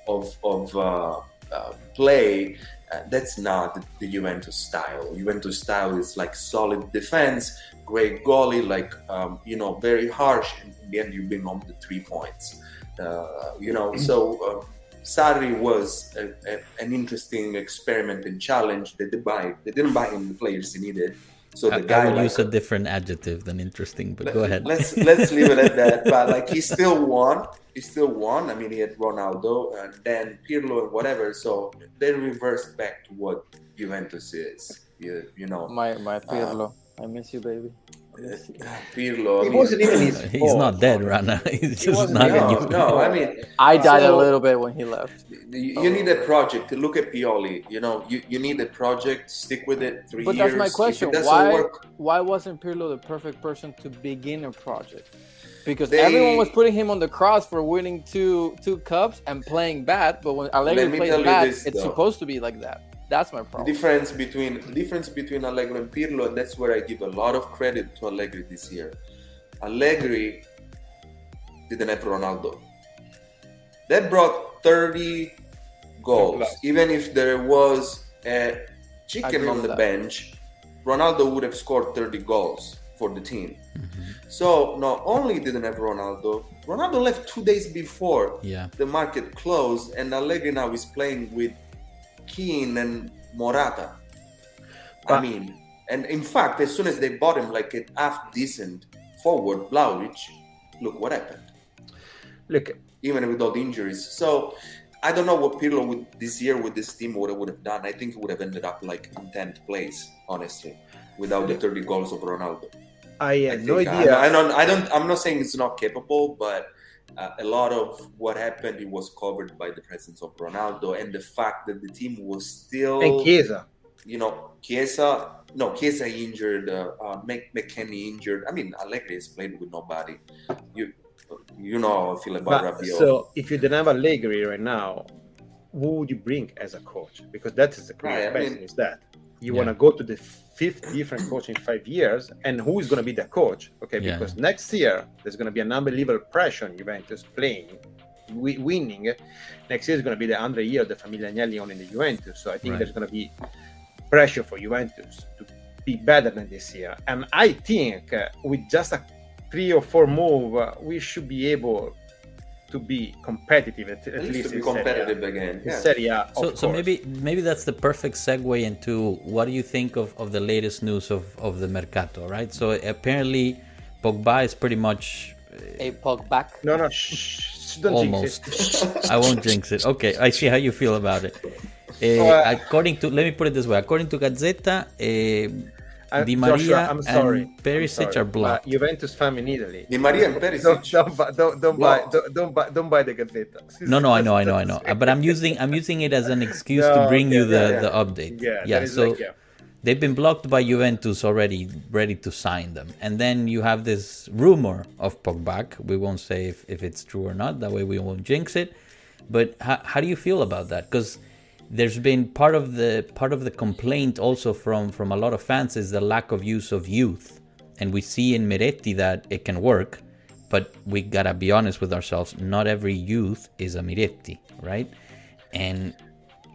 of of uh, uh, play, uh, that's not the, Juventus style. Juventus style is like solid defense, great goalie, like um, you know, very harsh. And in the end, you bring home the three points. Uh, you know, so. Uh, Sarri was a, a, an interesting experiment and challenge. They didn't buy. They didn't buy him the players he needed. So the I, guy I will like, use a different adjective than interesting, but let, go ahead. Let's let's (laughs) leave it at that. But like he still won. He still won. I mean, he had Ronaldo and then Pirlo and whatever. So they reversed back to what Juventus is. You, you know, My my Pirlo, I miss you, baby. I miss. Pirlo. I mean- wasn't even his (laughs) He's fault. (laughs) not dead, right now. He's just wasn't- no, no. I mean, I died a little bit when he left. you, you need a project. To look at Pioli. You know, you, you need a project. Stick with it. Three But years. that's my question. Why work, why wasn't Pirlo the perfect person to begin a project? Because They- everyone was putting him on the cross for winning two two cups and playing bad, but when Allegri Let me plays bad, this, it's though. supposed to be like that. That's my The problem. difference between the difference between Allegri and Pirlo, and that's where I give a lot of credit to Allegri this year. Allegri didn't have Ronaldo. That brought 30 goals. Even if there was a chicken on the that. bench, Ronaldo would have scored 30 goals for the team. Mm-hmm. So not only didn't have Ronaldo, Ronaldo left two days before Yeah. the market closed, and Allegri now is playing with Kean and Morata. I mean, and in fact, as soon as they bought him like a half decent forward, Vlahovic, look what happened. Look, Even with all the injuries, so I don't know what Pirlo would this year with this team would would have done. I think he would have ended up like in tenth place, honestly, without the thirty goals of Ronaldo. I I no uh, idea. I, I don't. I don't. I'm not saying it's not capable, but uh, a lot of what happened it was covered by the presence of Ronaldo and the fact that the team was still, and Chiesa. you know, Chiesa. No, Chiesa injured. Uh, uh, McKennie injured. I mean, Allegri has played with nobody. You, you know how I feel about But, Rabiot. so if you didn't have Allegri right now, who would you bring as a coach? Because that is the clear Right, I question: mean- is that you Yeah. want to go to the fifth different coach in five years, and who is going to be the coach? Okay, Yeah. because next year there's going to be an unbelievable pressure on Juventus playing, wi- winning. Next year is going to be the hundred year of the Famiglia Agnelli on in the Juventus. So I think Right. there's going to be pressure for Juventus to be better than this year. And I think uh, with just a three or four move, uh, we should be able to be competitive at, at at least least to be in Serie competitive again. In Yeah. Serie A, So, so maybe maybe that's the perfect segue into what do you think of, of the latest news of, of the mercato, right? So apparently, Pogba is pretty much A pug back. no, no, shh, shh, don't almost. jinx it. I won't jinx it. Okay, I see how you feel about it. Uh, Uh, according to, let me put it this way: according to Gazzetta, uh, Uh, Di Joshua, Maria I'm sorry. and Perisic I'm sorry, are blocked. but Juventus fan in Italy. Di Maria and Don't, don't, buy, don't, don't buy, don't, don't buy, don't buy the Gazzetta. (laughs) No, no, I know, I know, I know. Uh, But I'm using I'm using it as an excuse to bring okay, you the, yeah, yeah. the update. Yeah, yeah. So like, yeah. they've been blocked by Juventus already, ready to sign them. And then you have this rumor of Pogba. We won't say if, if it's true or not. That way we won't jinx it. But how, how do you feel about that? Because there's been part of the part of the complaint also from from a lot of fans is the lack of use of youth, and we see in Miretti that it can work, but we gotta be honest with ourselves. Not every youth is a Miretti, right? And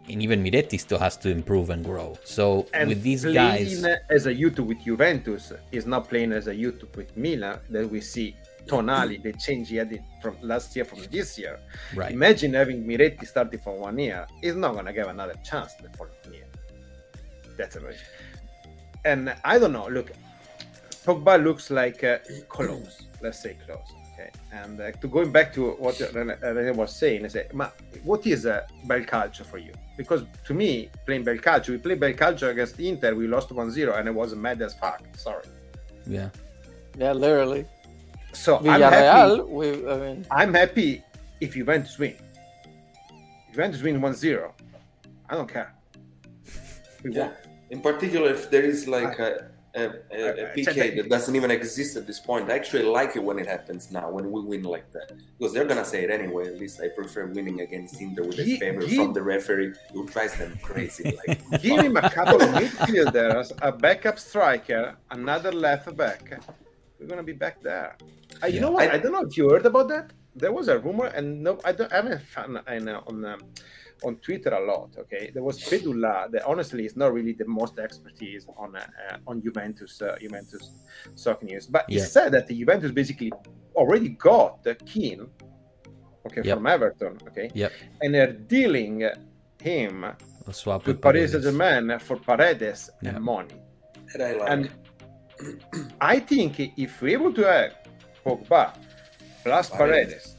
and even Miretti still has to improve and grow. So And with these playing guys, as a youth with Juventus is not playing as a youth with Milan that we see Tonali, the change he had from last year from this year. right? Imagine having Miretti starting for one year. He's not going to get another chance the following year. That's a risk. And I don't know. Look, Pogba looks like uh, close. (clears throat) Let's say close. Okay. And uh, to going back to what Rene Rene was saying, I say, Ma, what is uh, bel calcio for you? Because to me, playing bel calcio, we played bel calcio against Inter, we lost 1-0, and it was mad as fuck. Sorry. Yeah. Yeah, literally. So I'm happy. Villarreal. We, I mean, I'm happy if Juventus win. Juventus win 1-0. I don't care. We Yeah. won. In particular, if there is like a, a, a, a I- I PK that- that doesn't even exist at this point, I actually like it when it happens now, when we win like that. Because they're going to say it anyway. At least I prefer winning against Inter with a favor gi- from the referee who drives them crazy. (laughs) Like, Give him a couple of midfielders, a backup striker, another left back. We're gonna be back there. Uh, you Yeah. know what? I- I, don't know if you heard about that. there was a rumor, and no, I don't I haven't found on on, um, on Twitter a lot. Okay, there was Pedullà that honestly is not really the most expertise on uh, uh, on Juventus uh, Juventus soccer news, but he said that the Juventus basically already got the Kean, okay, Yep. from Everton, okay, Yep. and they're dealing him We'll swap to with Paris Paredes. Saint-Germain for Paredes Yeah. and money. That I like. And I think if we're able to have Pogba plus Paredes. Paredes,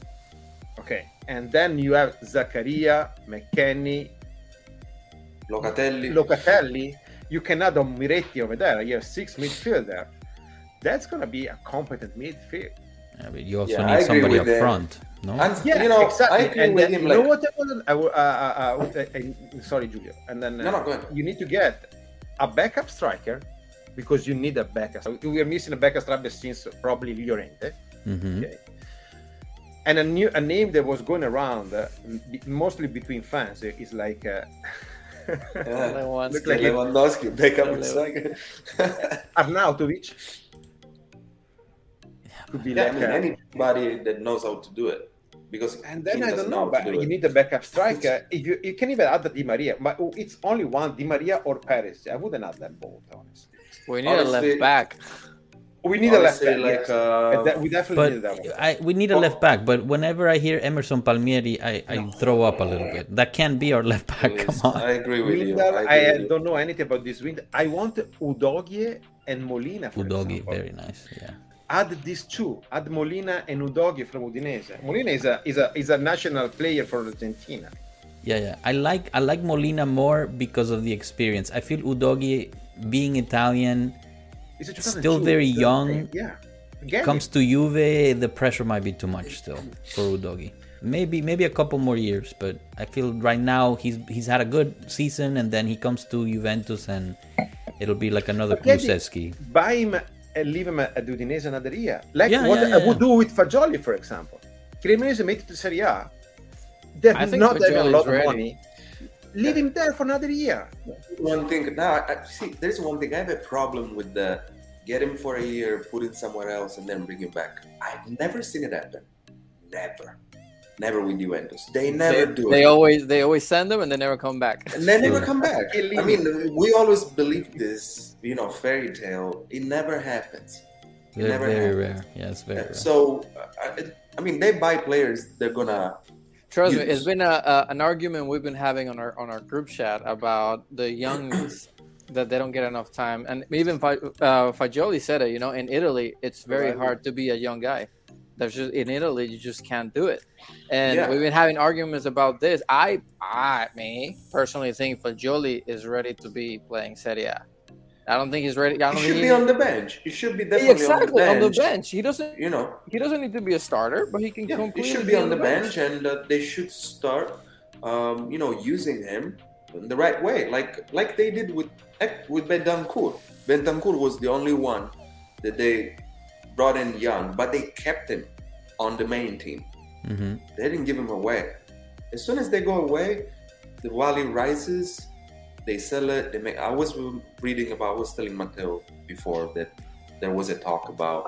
okay, and then you have Zakaria, McKennie, Locatelli. Locatelli, you can add on Miretti over there. You have six midfielder. That's gonna be a competent midfield. Yeah, but you also Yeah, need agree somebody up that. front. No. and Yeah, you know, exactly. I agree and with then, him. you Like, know what? I would- I uh, uh, uh, uh, uh, sorry, Giulio. And then uh, No, no, go ahead. you need to get a backup striker because you need a backup. We are missing a backup striker since probably Llorente. hmm Okay. And a new a name that was going around, uh, be- mostly between fans, uh, is like uh, (laughs) (laughs) yeah. Lewandowski. Look like it- Lewandowski, backup Lew- (laughs) Arnautovic. Could be yeah, I mean, uh, anybody that knows how to do it. Because and then I don't know, how but do you it. need a backup striker. If you you can even add the Di Maria, but it's only one Di Maria or Paris. I wouldn't add them both, honestly. We need a left back. We need a left back. like yes. uh, we definitely need that one. I, we need a left back. But whenever I hear Emerson Palmieri, I, I throw up a little bit. That can't be our left back. Come on. I agree with you. Lindell, I, I, with don't know anything about this wind. I want Udogie and Molina. For Udogie, example. very nice. Yeah. Add these two. Add Molina and Udogie from Udinese. Molina is a is a is a national player for Argentina. Yeah, yeah. I like I like Molina more because of the experience. I feel Udogie, being Italian, He's a Still very young. Yeah. Again, comes to Juve, the pressure might be too much still for Udogie. Maybe maybe a couple more years, but I feel right now he's he's had a good season, and then he comes to Juventus, and it'll be like another But Kulusevski. buy him and leave him at Udinese another year. Like Yeah, what yeah, I yeah. would do with Fagioli, for example. Cremonese made it to Serie A. They're I think not having a lot of ready. money. Leave him there for another year. one thing now I, see there's one thing i have a problem with the get him for a year put him somewhere else and then bring him back i've never seen it happen never never with juventus they never They, do they it always they always send them and they never come back. and they never come back (laughs) i mean we always believe this you know fairy tale it never happens It never very happens. rare. Yeah, it's very rare. so I, I mean they buy players they're gonna Trust me, it's been a, a, an argument we've been having on our on our group chat about the youngs (clears throat) that they don't get enough time, and even uh, Fagioli said it. You know, in Italy, it's very Right. hard to be a young guy. There's just in Italy, you just can't do it, and Yeah. we've been having arguments about this. I, I, me personally think Fagioli is ready to be playing Serie A. I don't think he's ready. I he don't should think be on the bench he should be Yeah, definitely exactly on the bench, He doesn't. you know He doesn't need to be a starter, but he can Yeah, he should be on the bench, and uh, they should start, um, you know, using him in the right way, like like they did with with Bentancur. Bentancur was the only one that they brought in young, but they kept him on the main team. hmm They didn't give him away. As soon as they go away, the value rises. They sell it. They make. I was reading about. I was telling Matteo before that there was a talk about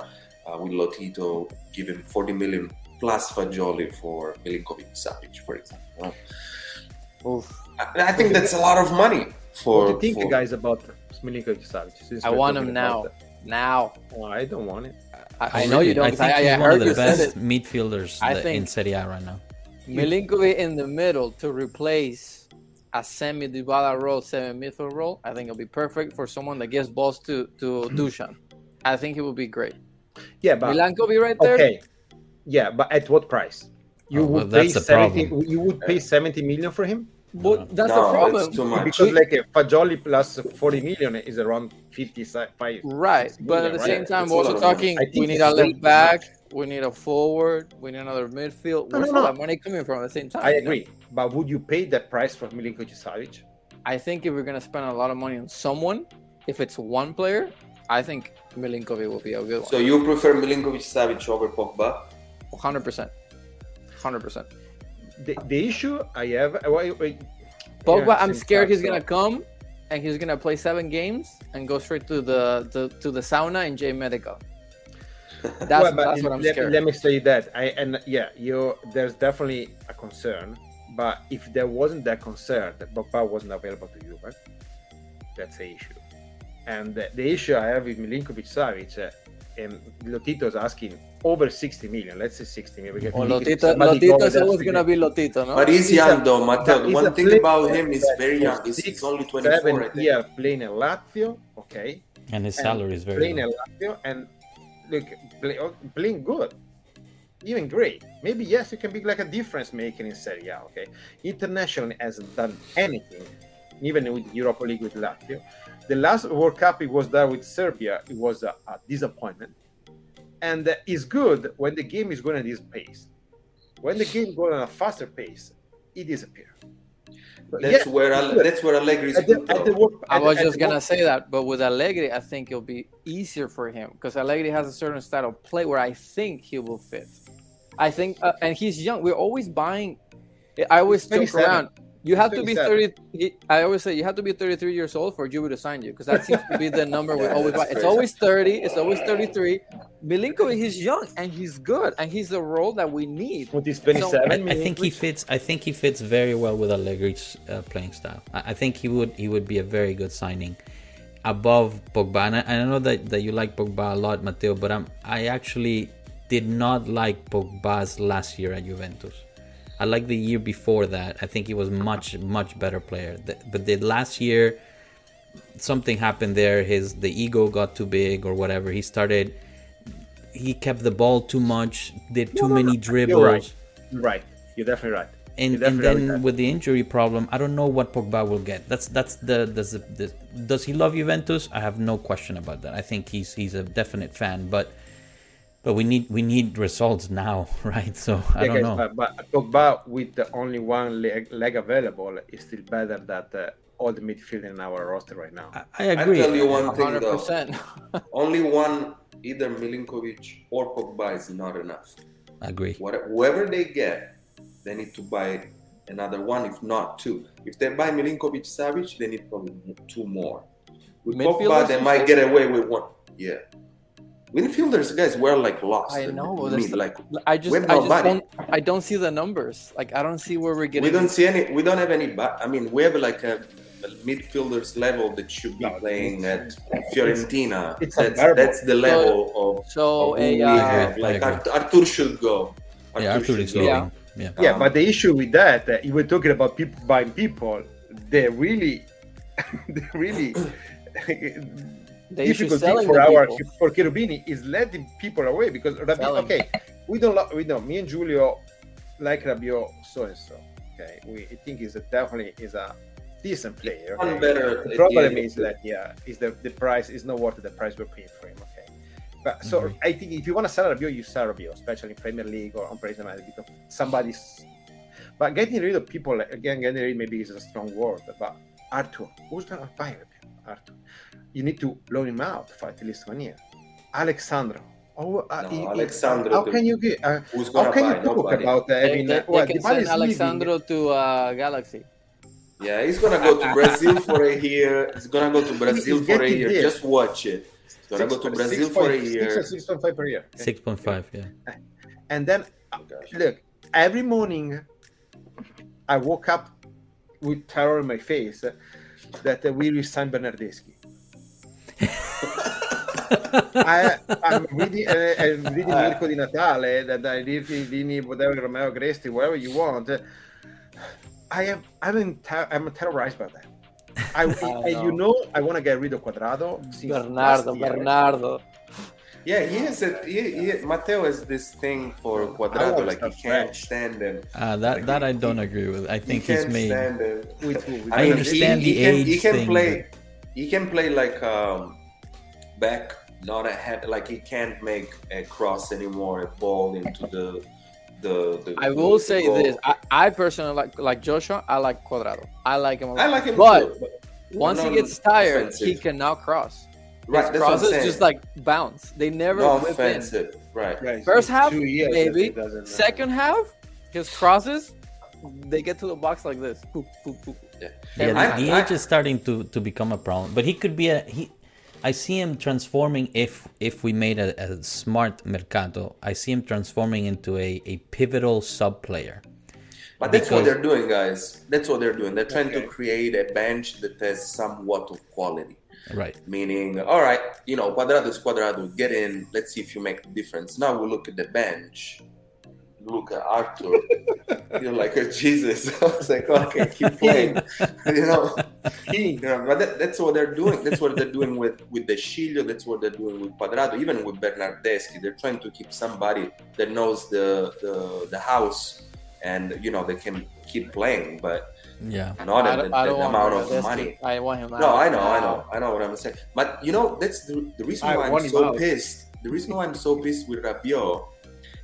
uh, with Lotito giving 40 million plus Fagioli for Milinkovic Savic, for example. Oof. I, I think that's a lot of money for. what do you think, for- guys, about Milinkovic Savic? I want him now. about Now. that? Oh, I don't want it. I, I know you don't. I, think I, he's I, one heard of the best midfielders I that- in think- Serie A right now. Milinkovic in the middle to replace a semi Dybala role, semi midfield role. I think it'll be perfect for someone that gives balls to to mm-hmm. Dushan. I think it would be great. Yeah, but Milan could be right there. okay. Yeah, but at what price? You Oh, well, would pay that's 70 problem. you would pay 70 million for him? But that's no, the problem. it's too much. Because like a Fagioli plus 40 million is around 55. Right, but at the Right. same time, It's we're also talking. We need it's a left too back. We need a forward. We need another midfield. No, Where's no, all no. that money coming from at the same time? I you know? agree. But would you pay that price for Milinkovic Savic? I think if we're gonna spend a lot of money on someone, if it's one player, I think Milinkovic will be a good one. So you prefer Milinkovic Savic over Pogba? Hundred percent, hundred percent. The, the issue I have. uh, Wait, wait. Pogba, Yeah, I'm same scared he's facts, gonna come and he's gonna play seven games and go straight to the to, to the sauna in J Medical. That's, Well, that's what I'm let, scared. let me say that. I and yeah, you there's definitely a concern. But if there wasn't that concern that Pogba wasn't available to you, right? That's the issue. And the, the issue I have with Milinkovic Savic, uh, um, Lotito's asking over 60 million. Let's say 60 million. because Well, Lotito, Lotito is always gonna be Lotito, no? But he's He's young a- though, Matteo. One thing about him is very young. He's, six, he's only 24, I Seven think. years playing in Lazio, okay. And his And salary is very playing low. in Lazio and look play, oh, playing good, even great. Maybe yes, you can be like a difference maker in Serie A. Okay, internationally hasn't done anything, even with Europa League with Lazio. The last World Cup it was there with Serbia. It was a, a disappointment, and uh, it's good when the game is going at this pace. When the game goes at a faster pace, it disappears. But That's yeah, where it's Ale- that's where Allegri is At the- good. at work- I at was at just the gonna work- say that, but with Allegri, I think it'll be easier for him because Allegri has a certain style of play where I think he will fit. I think, uh, and he's young. We're always buying. I always He's joke 27. around. You have to be 30. I always say you have to be 33 years old for Juve to sign you because that seems to be the number we (laughs) Yeah, always buy. It's always 30. It's always 33. Milinkovic, he's young and he's good and he's the role that we need. With his So- 27, I, I think he fits. I think he fits very well with Allegri's uh, playing style. I, I think he would he would be a very good signing above Pogba. And I, I know that, that you like Pogba a lot, Matteo, but I'm I actually did not like Pogba's last year at Juventus. I like the year before that. I think he was much much better player. But the last year, something happened there. His the ego got too big or whatever. He started. He kept the ball too much. Did too many dribbles You're right. You're right. You're definitely right. and, You're and then right. with the injury problem, I don't know what Pogba will get. That's that's the that's the, the does he love Juventus? I have no question about that. I think he's he's a definite fan, but but we need we need results now, (laughs) right? So I Yeah, don't guys, know. But, but Pogba with the only one leg, leg available is still better than uh, all the midfield in our roster right now. I, I I agree. tell you one thing though. (laughs) Only one, either Milinkovic or Pogba, is not enough. I agree. What, whoever they get, they need to buy another one, if not two. If they buy Milinkovic Savic, they need probably two more. With Pogba, they might get away with one. Yeah. Midfielders, guys, we're like lost. I know, me. that's Like I just, With I just don't, I don't see the numbers. Like I don't see where we're getting. we don't see any. We don't have any. Ba- I mean, we have like a, a midfielders level that should be No, playing at Fiorentina. it's that's, that's the level of, So of a who we uh, have. Like agree. Artur, Artur should go. yeah, Arthur is should go. leaving. Yeah. Yeah, Um, but the issue with that, uh, you were talking about people buying people. They really, (laughs) they really They should difficult thing for the our people. for Cherubini is letting people away because Rabiot. Okay, we don't. Lo- we know me and Julio like Rabiot so and so. Okay, we I think is a, definitely is a decent player. One okay? better The problem the end of is that yeah, is the the price is not worth the price we're paying for him. Okay, but so Agree. I think if you want to sell Rabiot, you sell Rabiot, especially in Premier League or on Premier League because somebody's. But getting rid of people again, getting rid maybe is a strong word, but Arthur, who's gonna buy Rabiot? Arthur, you need to loan him out for at least one year. Alex Sandro. Oh, uh, No, he- he- Alex Sandro How to- can you get? Uh, how gonna can you talk Nobody. about uh, They, having? they, uh, well, they can Dybala send is leaving. To uh, Galaxy. Yeah, he's gonna go to Brazil for a year. He's gonna go to Brazil He's for a year. there. Just watch it. He's gonna go to Brazil six for a year. Six point five per year. okay? Six point five. Yeah. (laughs) And then Oh, look, every morning I woke up with terror in my face uh, that uh, we resign Bernardeschi. I, I'm reading, uh, I'm reading Mirko Di Natale, that I read Dini, whatever, Romeo Gresti, whatever you want. Uh, I am, I'm, in ter- I'm terrorized by that. I, (laughs) and you know, I want to get rid of Quadrado. since Bernardo. Bernardo. Yeah, he has a he, he, Matteo has this thing for I Cuadrado, like he can't fresh. stand him. Uh, that that I don't agree with. I He think he's can't made. stand him. With who? With I mean, understand he, the he can, he can thing, play. He can play like um, back, not a head. Like he can't make a cross anymore, a ball into the the. the I will the say goal. this: I, I personally like like Joshua. I like Cuadrado. I like him. A lot. I like him but too. But once he gets tired, offensive. he cannot cross. Right, His that's what I'm crosses just like bounce. They never no whip in. offensive, right? Right, First it's half, two years that maybe. he doesn't, Second half, his crosses, they get to the box like this. Poop, poop, poop. Yeah, Every the, time. the I- age is starting to to become a problem. But he could be a he. I see him transforming if if we made a, a smart mercato. I see him transforming into a, a pivotal sub player. But that's what they're doing, guys. That's what they're doing. They're trying Okay. to create a bench that has somewhat of quality. Right. Meaning, all right, you know, Cuadrado is Cuadrado. Get in. Let's see if you make a difference. Now we look at the bench. Look at Arthur. (laughs) You're like, oh, Jesus. (laughs) I was like, okay, keep (laughs) playing. you know, you know, but that, that's what they're doing. That's what they're doing with with the Chilio. That's what they're doing with Cuadrado. Even with Bernardeschi, they're trying to keep somebody that knows the the, the house, and you know they can keep playing, but Yeah. not I at the, don't, I the don't amount of money. I want him out. No, I know, I know, I know what I'm saying. But you know, that's the, the reason I why I'm so out. pissed. The reason why I'm so pissed with Rabiot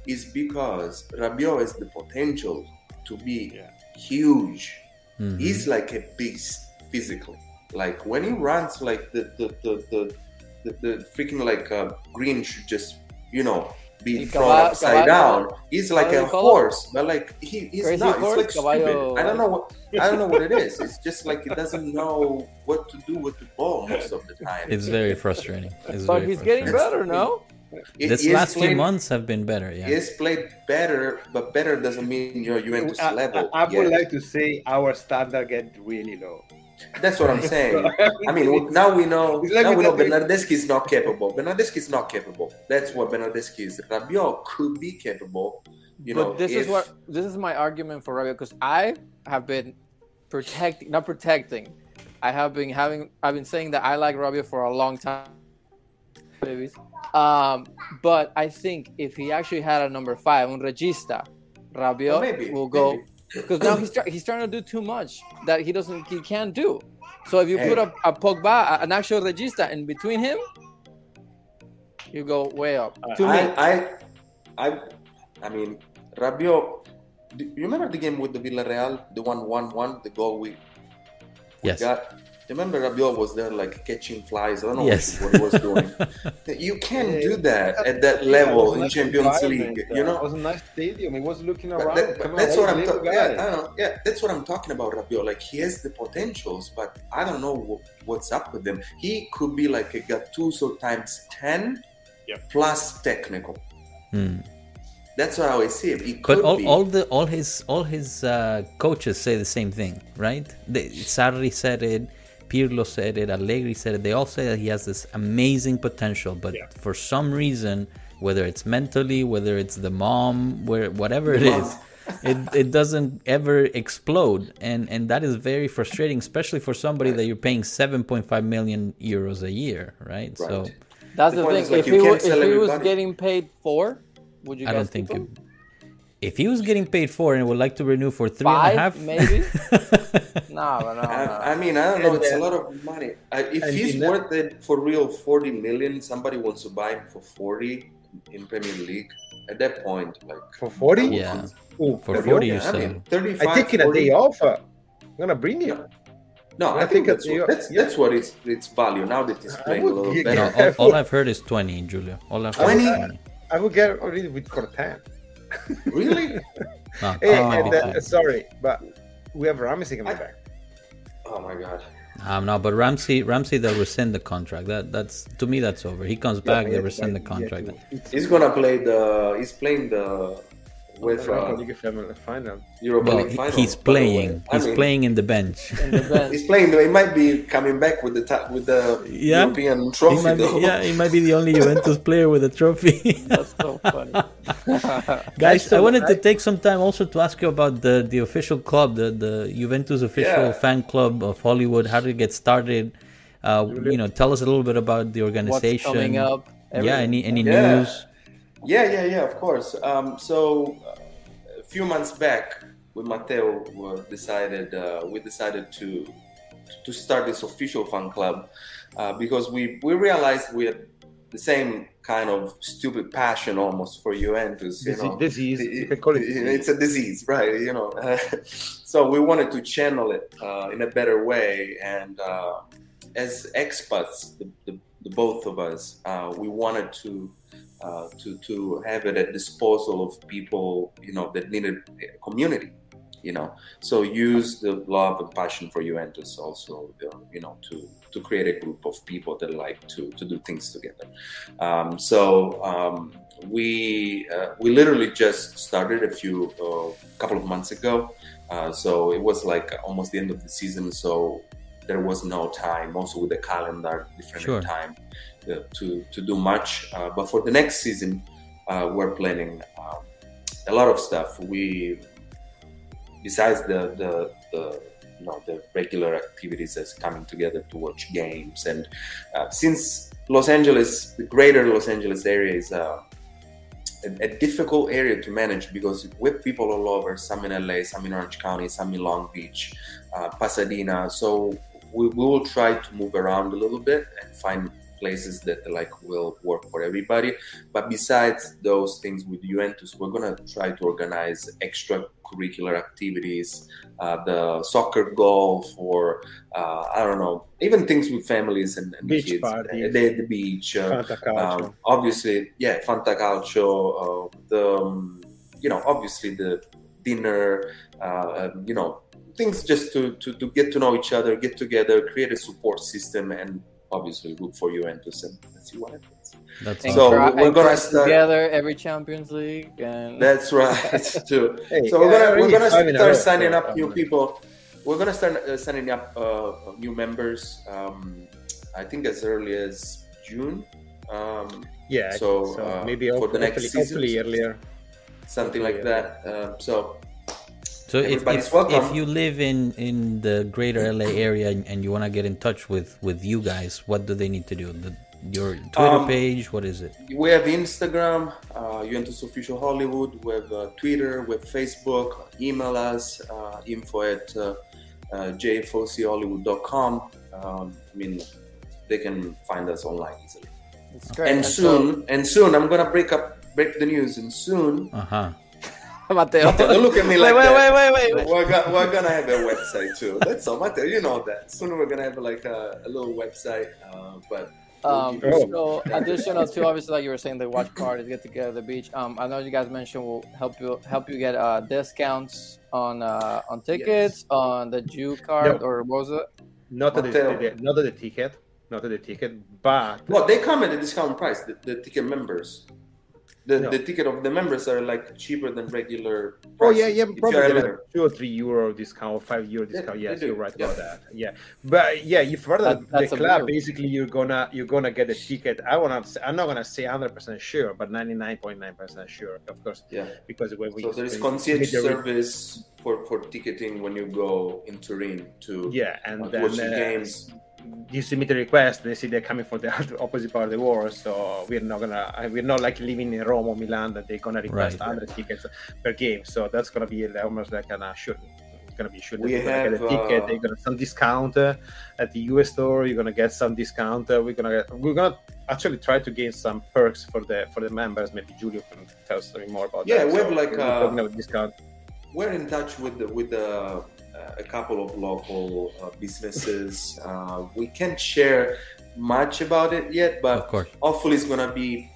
is because Rabiot has the potential to be Yeah. huge. Mhm. He's like a beast physically. Like when he runs, like the the the the, the, the freaking like uh, green should just you know be El thrown caballo- upside caballo- down. He's like a color? horse, but like he, he's Crazy not. horse? It's like stupid. I don't know what I don't know what it is. It's just like it doesn't know what to do with the ball most of the time. It's very frustrating. It's But very he's getting better, no? He- This he has last few months have been better. Yeah. he's played better, but better doesn't mean you're Juventus I, level. I, I would yet. like to say our standard get really low. That's what I'm saying. (laughs) I mean, now we know. It's like now we know that- Bernardeschi is not capable. Bernardeschi is not capable. That's what Bernardeschi is. Rabiot could be capable. You but know, this is what this is my argument for Rabiot because I have been protecting, not protecting. I have been having, I've been saying that I like Rabiot for a long time, babies. Um, but I think if he actually had a number five, un regista, Rabiot Well, maybe, will go maybe. Because now he's (coughs) try- he's trying to do too much that he doesn't he can't do. So if you Hey. put a, a Pogba, a- an actual regista in between him, you go way up. Uh, to me, I, I, I, I mean, Rabiot. Do you remember the game with the Villarreal, the one one one, the goal we Yes. got? Remember Rabiot was there like catching flies. I don't know Yes. what, he was doing. (laughs) you can't Yeah. do that at that Yeah, level in nice Champions League. You know, it was a nice stadium. He was looking around. that- but Come on, that's hey, what I'm talking. Yeah, I don't know. Yeah, that's what I'm talking about, Rabiot. Like he has the potentials, but I don't know wh- what's up with him. He could be like a Gattuso times ten, Yep. plus technical. Hmm. That's how I see it. He But all, be. all the all his all his uh, coaches say the same thing, right? They, Sarri said it, Pirlo said it, Allegri said it. They all say that he has this amazing potential, but Yeah. for some reason, whether it's mentally, whether it's the mom, where whatever it mom. is, it, it doesn't ever explode, and and that is very frustrating, especially for somebody that you're paying 7.5 million euros a year, right? So That's The the, thing. is, like, if you he, can't if sell he was getting paid four, would you I don't think keep it, him? If he was getting paid for and would like to renew for three and a Five, half, maybe? (laughs) No, no, no. I, I mean, I don't know. And, It's a lot of money. I, if and he's in that- worth it for real, forty million. Somebody wants to buy him for forty in Premier League. At that point, like For 40? Yeah. Ooh, For Rabiot? 40 you I sell mean, him. thirty-five. I taking a day off. uh, I'm gonna bring him. No, no, I I, think think that's what, that's yeah. that's what it's its value now that he's I playing a little get- better. No, all, all I've heard is 20, Julio. All I've heard 20? is 20. I will get already with for 10. Really? No, (laughs) Hey, it might and, uh, sorry, but we have Ramsey coming I- back. Oh my god. Um, no, but Ramsey, Ramsey, they'll rescind the contract. That that's to me, that's over. He comes back, they Yeah, rescind the contract. it's- He's gonna play the. He's playing the with Europa uh, League final- final. Europa Well, League final. he's by the way. playing. I He's mean, playing in the bench. (laughs) In the bench. He's playing. He might be coming back with the ta- with the Yeah. European He trophy. might be, yeah, he might be the only Juventus (laughs) player with a trophy. (laughs) That's so funny. Guys, I still- wanted to take some time also to ask you about the, the official club, the, the Juventus official Yeah. fan club of Hollywood. How did it get started? Uh, you know, tell us a little bit about the What's organization. coming up? Yeah, any any Yeah. news? Yeah, yeah, yeah. Of course. Um, so uh, a few months back, with Matteo, uh, decided uh, we decided to to start this official fan club uh, because we we realized we had the same kind of stupid passion almost for Juventus. You Dise- know, disease, It- you it disease. it's a disease, right? You know, (laughs) so we wanted to channel it uh, in a better way, and uh, as expats, the, the, the both of us, uh, we wanted to. Uh, to to have it at disposal of people, you know, that needed a community, you know. So use the love and passion for Juventus also, uh, you know, to to create a group of people that like to to do things together. Um, so um, we uh, we literally just started a few uh, couple of months ago. Uh, so it was like almost the end of the season. So there was no time. Also with the calendar, different Sure. time to to do much. Uh, but for the next season, uh, we're planning um, a lot of stuff. We besides the the, the you know the regular activities as coming together to watch games and uh, since Los Angeles, the greater Los Angeles area is uh, a, a difficult area to manage because with people all over, some in LA, some in Orange County, some in Long Beach, uh, Pasadena. So we, we will try to move around a little bit and find places that like will work for everybody. But besides those things with Juventus, we're gonna try to organize extracurricular activities, uh, the soccer, golf, or uh, I don't know, even things with families and, and Beach kids. parties. The, the beach. Uh, um, obviously, yeah, Fantacalcio, uh, the um, you know, obviously the dinner, uh, um, you know, things just to, to to get to know each other, get together, create a support system, and obviously look for Juventus and let's see what happens. That's So awesome. we're gonna start- together every Champions League and (laughs) That's right, (laughs) too. Hey, So we're gonna we're gonna five in a start row, signing so, up new people. We're gonna start uh, signing up uh, new members. Um, I think as early as June. Um, Yeah, So, so, uh, maybe for the next hopefully, hopefully earlier. something like that. Um, so So if, Everybody's if, welcome. if you live in, in the greater LA area and, and you want to get in touch with, with you guys, what do they need to do? The, your Twitter Um, page, what is it? we have Instagram, uh, Juventus Official Hollywood. We have uh, Twitter, we have Facebook. Email us uh, info at uh, uh, jfochollywood.com. Um, I mean, they can find us online easily. it's great. And so- soon, and soon, I'm gonna break up, break the news, and soon. Uh huh. Mateo. Mateo, don't look at me wait, like wait, that. wait, wait, wait, We're, go- we're gonna have a website too. That's all, Mateo. You know that. Soon we're gonna have like a, a little website, uh, but Um, we'll give you- so additional to obviously like you were saying the watch parties get together at the beach. Um, I know you guys mentioned we'll help you help you get uh discounts on uh on tickets on the Jew card No. or what was it? Not the, the- not the ticket, not the ticket, but Well, they come at a discount price. The, the ticket members, the, No. the ticket of the members are like cheaper than regular. Oh yeah, yeah, if probably like two or three euro discount or five euro Yeah, discount. they yes, do. you're right Yeah. about that. Yeah, but yeah, if further That- the club, deal. basically you're gonna you're gonna get a ticket. I wanna say, I'm not gonna say 100 percent sure, but 99.9 percent sure, of course, Yeah. because when we So there is concierge the service for, for ticketing when you go in Turin to Yeah, and then watch the uh, games. You submit a request, they see they're coming from the (laughs) opposite part of the world. So we're not gonna, we're not like living in Rome or Milan that they're gonna request Right. 100 tickets per game. So that's gonna be almost like an uh, shoot. It's gonna be shoot. We You're gonna get a ticket. uh, They're gonna some discount uh, at the US store. You're gonna get some discount. Uh, we're gonna get, we're gonna actually try to gain some perks for the for the members. Maybe Julio can tell us something more about Yeah, that. we have like, we're uh, talking about discount. We're in touch with the, with the, a couple of local uh, businesses. Uh, we can't share much about it yet, but hopefully it's gonna be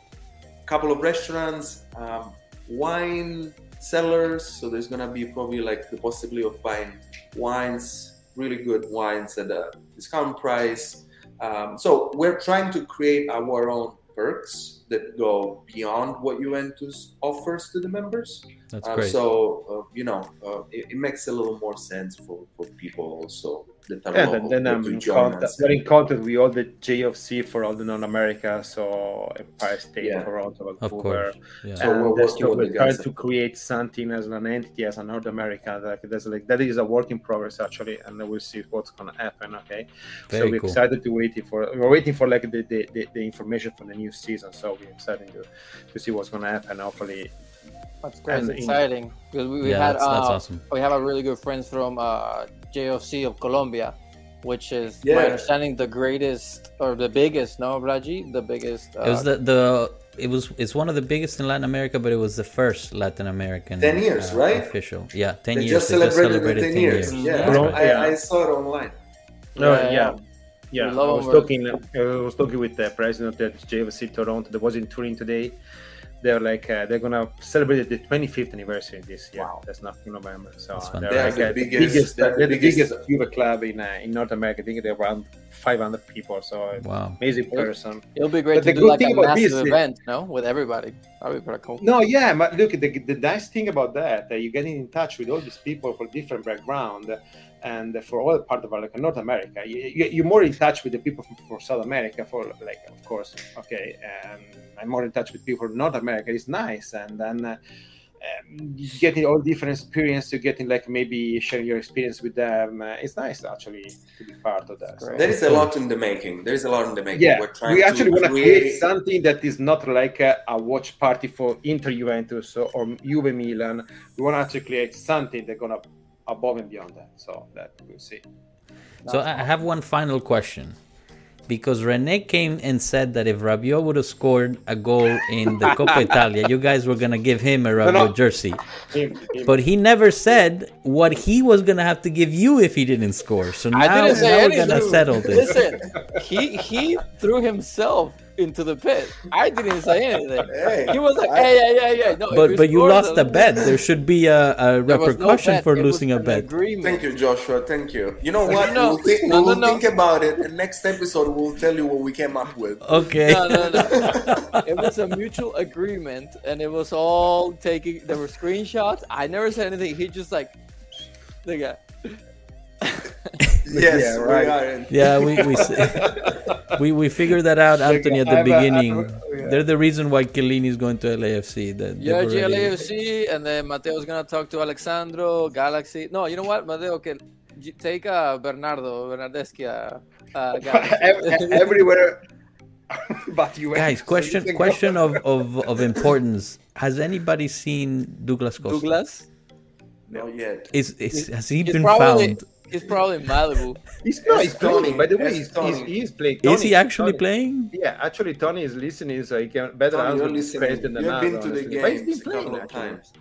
a couple of restaurants um, wine cellars. So there's gonna be probably like the possibility of buying wines really good wines at a discount price. Um, so we're trying to create our own perks that go beyond what Juventus offers to the members. That's Uh, great. so uh, you know, uh, it, it makes a little more sense for, for people also that are And local then, then I'm in contact, us. we're in contact with all the JFC for all the non-America, so Empire State, Yeah. Toronto, Of Vancouver. course. Yeah. So we're working with we're the trying guys. to create something as an entity as a North America. Like there's like that is a work in progress actually, and then we'll see what's gonna happen. Okay, so we're cool. excited to wait for we're waiting for like the, the, the, the information for the new season. So we're excited to, to see what's gonna happen. Hopefully, That's great. And It's exciting because we, we yeah, had that's, that's uh, awesome. we have a really good friends from uh, JOC of Colombia, which is my Yeah. understanding the greatest or the biggest. No, Raji, the biggest. Uh, It was the, the it was it's one of the biggest in Latin America, but it was the first Latin American 10 years, uh, right? official. Yeah, ten They years. just They just celebrated, celebrated the 10 years. years. Yeah, That's Colombia- right. I, I saw it online. no, Yeah, yeah. yeah. Yeah, I was talking. I was talking with the president of the JFC Toronto that was in Turin today. They're like uh, they're gonna celebrate the 25th anniversary this year. Wow. That's not in November. So That's they're, fantastic. like, They're uh, the the biggest- biggest, they're they're the the biggest- biggest Cuba club in uh, in North America. I think they're around 500 people. So Wow. amazing person. It'll be great But to do like a massive this event, no, with everybody. That'd be pretty cool. No, yeah, but look, the, the nice thing about that, that you're getting in touch with all these people from different background, and for all part of like North America, you, you- you're more in touch with the people from, from South America. For like, of course, okay, and I'm more in touch with people from North America. It's nice, and then. Uh, um, getting all different experience, you're getting like maybe sharing your experience with them. Uh, it's nice actually to be part of that. So- There is a lot in the making. There is a lot in the making. yeah, We're trying we actually want to create create something that is not like a, a watch party for Inter Juventus or, or Juve Milan. We want to actually create something that's gonna above and beyond that. So that we'll see. So I I have one final question. Because Rene came and said that if Rabiot would have scored a goal in the (laughs) Coppa Italia, you guys were gonna give him a Rabiot no. jersey. Him- him- But he never said what he was gonna have to give you if he didn't score. So now, didn't now we're gonna settle this. Listen, he he threw himself into the pit. I didn't say anything. Hey, He was like, I- hey, yeah, yeah, yeah. No, But but you lost a bet. There should be a, a There was no repercussion for It losing a an bet. Agreement. Thank you, Joshua. Thank you. You know what? No, we'll think, no, we'll no, no. think about it, and next episode we'll tell you what we came up with. Okay. No, no, no. (laughs) it was a mutual agreement, and it was all taking. There were screenshots. I never said anything. He just like, the guy. Yes, Yeah, right. we Yeah, we we, (laughs) we we figured that out, Anthony, at the I've, uh, beginning. yeah. They're the reason why Chiellini is going to LAFC. That Yeah, they've already- GLAFC, and then Mateo's gonna talk to Alex Sandro Galaxy. No, you know what, Mateo? Okay, take uh, Bernardo Bernardeschi. Uh, uh, (laughs) Galaxy. Ev- everywhere. (laughs) but you Guys, question question of, of, of importance. Has anybody seen Douglas Costa? Douglas. Not yet. Is, is has he He's been probably found? He's probably in Malibu. (laughs) He's, no, he's Tony. playing. By the way, It's he's, he's, he's playing. Is he actually Tony- playing? Yeah, actually, Tony is listening, so he can better Tony, answer you're the question than You've I, been to the honestly. But he's games been a couple of times.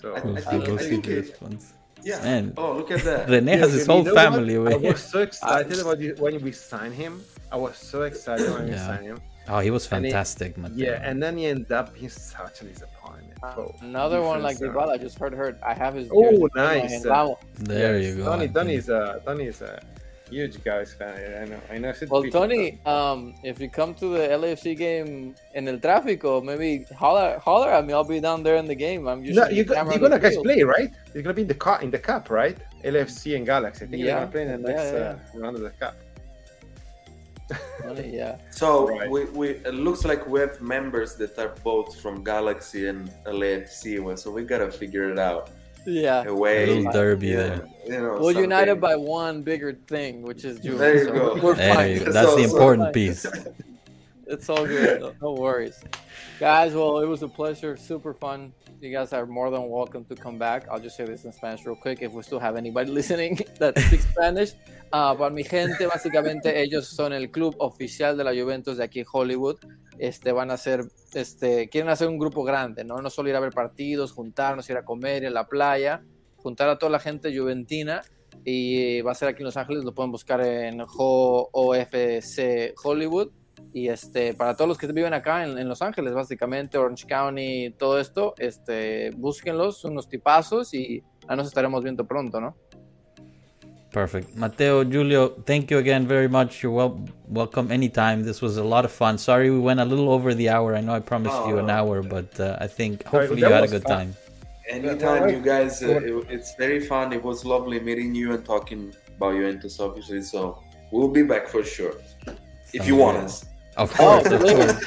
So. I- I think- we'll I see think the it- response. Yeah. Man. Oh, look at that. Rene has his whole know what? family I was so excited about it when we signed him. I was so excited when we signed him. Oh, he was And he- fantastic, Mateo. Yeah, and then he ended up being such a disappointment. For Another one like defense, uh, Dybala. I just heard hurt. I have his. Oh, nice. Vamos. There yes, you go. Tony, Anthony. Tony is a Tony is a huge guys fan. I know. I know. Well, Tony, um, if you come to the LAFC game in El Tráfico, maybe holler, holler at me. I'll be down there in the game. I'm No, you go, you're gonna guys field. play, right? You're gonna be in the car in the cup, right? LFC and Galaxy. I think Yeah. you're gonna play in the Yeah, next yeah, Uh, round of the cup. Tony, (laughs) yeah. So Right. we, we it looks like we have members that are both from Galaxy and LAFC, so we gotta figure it out. Yeah. A A way, little derby yeah, there. you know. Well, united by one bigger thing, which is Juve. There you so go. (laughs) We're There fine. you go. It's (laughs) That's the also- important piece. It's all good. No, no worries. Guys, well, it was a pleasure. Super fun. You guys are more than welcome to come back. I'll just say this in Spanish real quick if we still have anybody (laughs) listening that speaks Spanish. Uh, para mi gente, básicamente, ellos son el club oficial de la Juventus de aquí en Hollywood. Este, van a hacer, este, quieren hacer un grupo grande, ¿no? No solo ir a ver partidos, juntarnos, ir a comer, ir a la playa, juntar a toda la gente juventina y va a ser aquí en Los Ángeles, lo pueden buscar en OFC Hollywood. Y este, para todos los que viven acá en, en Los Ángeles, básicamente, Orange County, todo esto, este, búsquenlos, unos tipazos y ya nos estaremos viendo pronto, ¿no? Perfect. Mateo, Julio, thank you again very much. You're wel- welcome anytime. This was a lot of fun. Sorry we went a little over the hour. I know I promised you an Oh. hour, but uh, I think hopefully that you had a good fun. time. Anytime, you guys, uh, it, it's very fun. It was lovely meeting you and talking about your Juventus, obviously. So we'll be back for sure. If you want us. Of Oh, course, of course.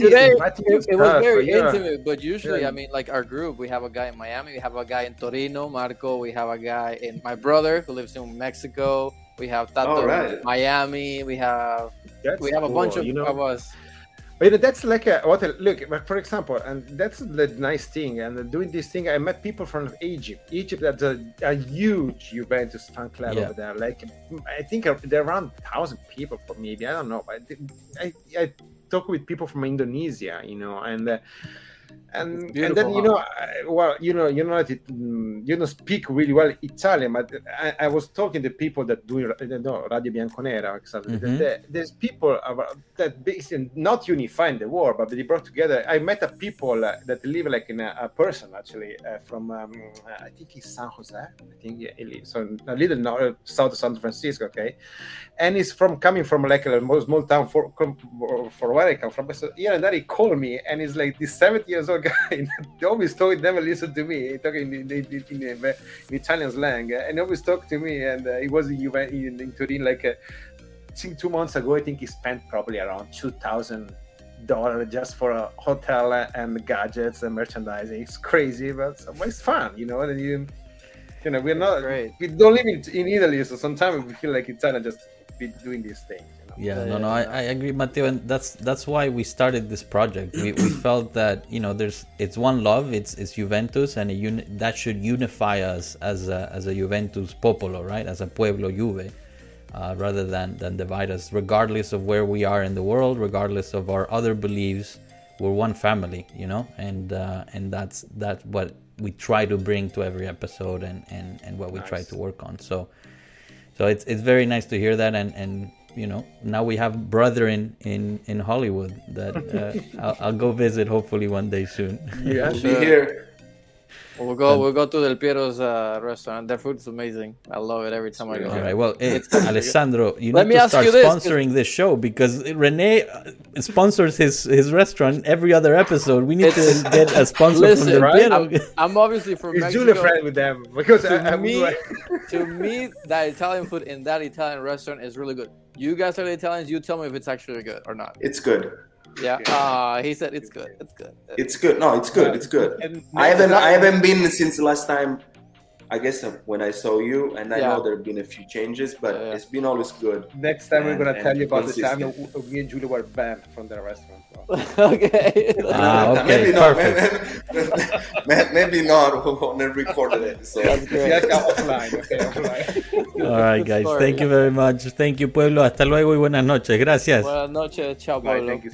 Today, it, it was stuff, very yeah. intimate, but usually, Yeah. I mean, like our group, we have a guy in Miami, we have a guy in Torino, Marco, we have a guy in my brother who lives in Mexico, we have Tato All in. Miami, we have That's we have a cool, bunch of, you know. of us. But you know, that's like a, what a, look, but for example, and that's the nice thing. And doing this thing, I met people from Egypt. Egypt, that's a, a huge Juventus fan club Yeah. over there. Like, I think there are around thousand people, for maybe I don't know. But I, I talk with people from Indonesia, you know, and uh, and and then you know I, well you know you know it, mm, you don't speak really well Italian but I, I was talking to people that do no, Radio Bianconera exactly mm-hmm. there's people that basically not unifying the war but they brought together. I met a people that live like in a, a person actually uh, from um, I think it's San Jose. I think he so a little north, south of San Francisco okay? And he's from coming from like a small town for for where I come from. So here and then he called me and he's like this 70 years old guy he always told never listen to me. Talking in, in, in, in, Italian slang and always talked to me and uh, he was in, in, in Turin like uh, I think two months ago I think he spent probably around 2000 dollars just for a hotel and gadgets and merchandising. It's crazy but it's fun you know and you you know we're not we don't live in, in Italy so sometimes we feel like Italian just be doing these things yeah, no, no, I, I agree, Matteo, and that's that's why we started this project. We, we (clears throat) felt that you know, there's it's one love, it's it's Juventus, and uni- that should unify us as a, as a Juventus popolo, right? As a pueblo Juve, uh, rather than than divide us, regardless of where we are in the world, regardless of our other beliefs. We're one family, you know, and uh, and that's that's what we try to bring to every episode, and and and what we nice. try to work on. So. So it's, it's very nice to hear that, and, and you know now we have brother in in in hollywood that uh, (laughs) I'll, I'll, go visit hopefully one day soon. Yeah be here We'll go. We'll go to Del Piero's uh, restaurant. Their food's amazing. I love it every time I go. All right. Well, hey, (laughs) Alessandro, you Let need to start sponsoring this, this, show because Rene uh, sponsors his his restaurant every other episode. We need to get a sponsor Listen, from Del right? I'm, I'm, obviously from He's Mexico. friend with them because to I, me, to me, that Italian food in that Italian restaurant is really good. You guys are the Italians. You tell me if it's actually good or not. It's good. Yeah. Uh, he said it's good. It's good. It's good. No, it's good. It's good. I haven't I haven't been since the last time. I guess uh, when I saw you, and I yeah. know there have been a few changes, but yeah, yeah. it's been always good. Next time and, we're gonna tell you about the time me and Julie were banned from the restaurant. (laughs) okay. (laughs) Ah, okay. Maybe not. Maybe, maybe not on a recorded episode. That's great. offline. Okay, offline. (laughs) All right, guys. Thank you very much. Thank you, Pueblo. Hasta luego y buenas noches. Gracias. Buenas noches. Chao, Pueblo. Bye,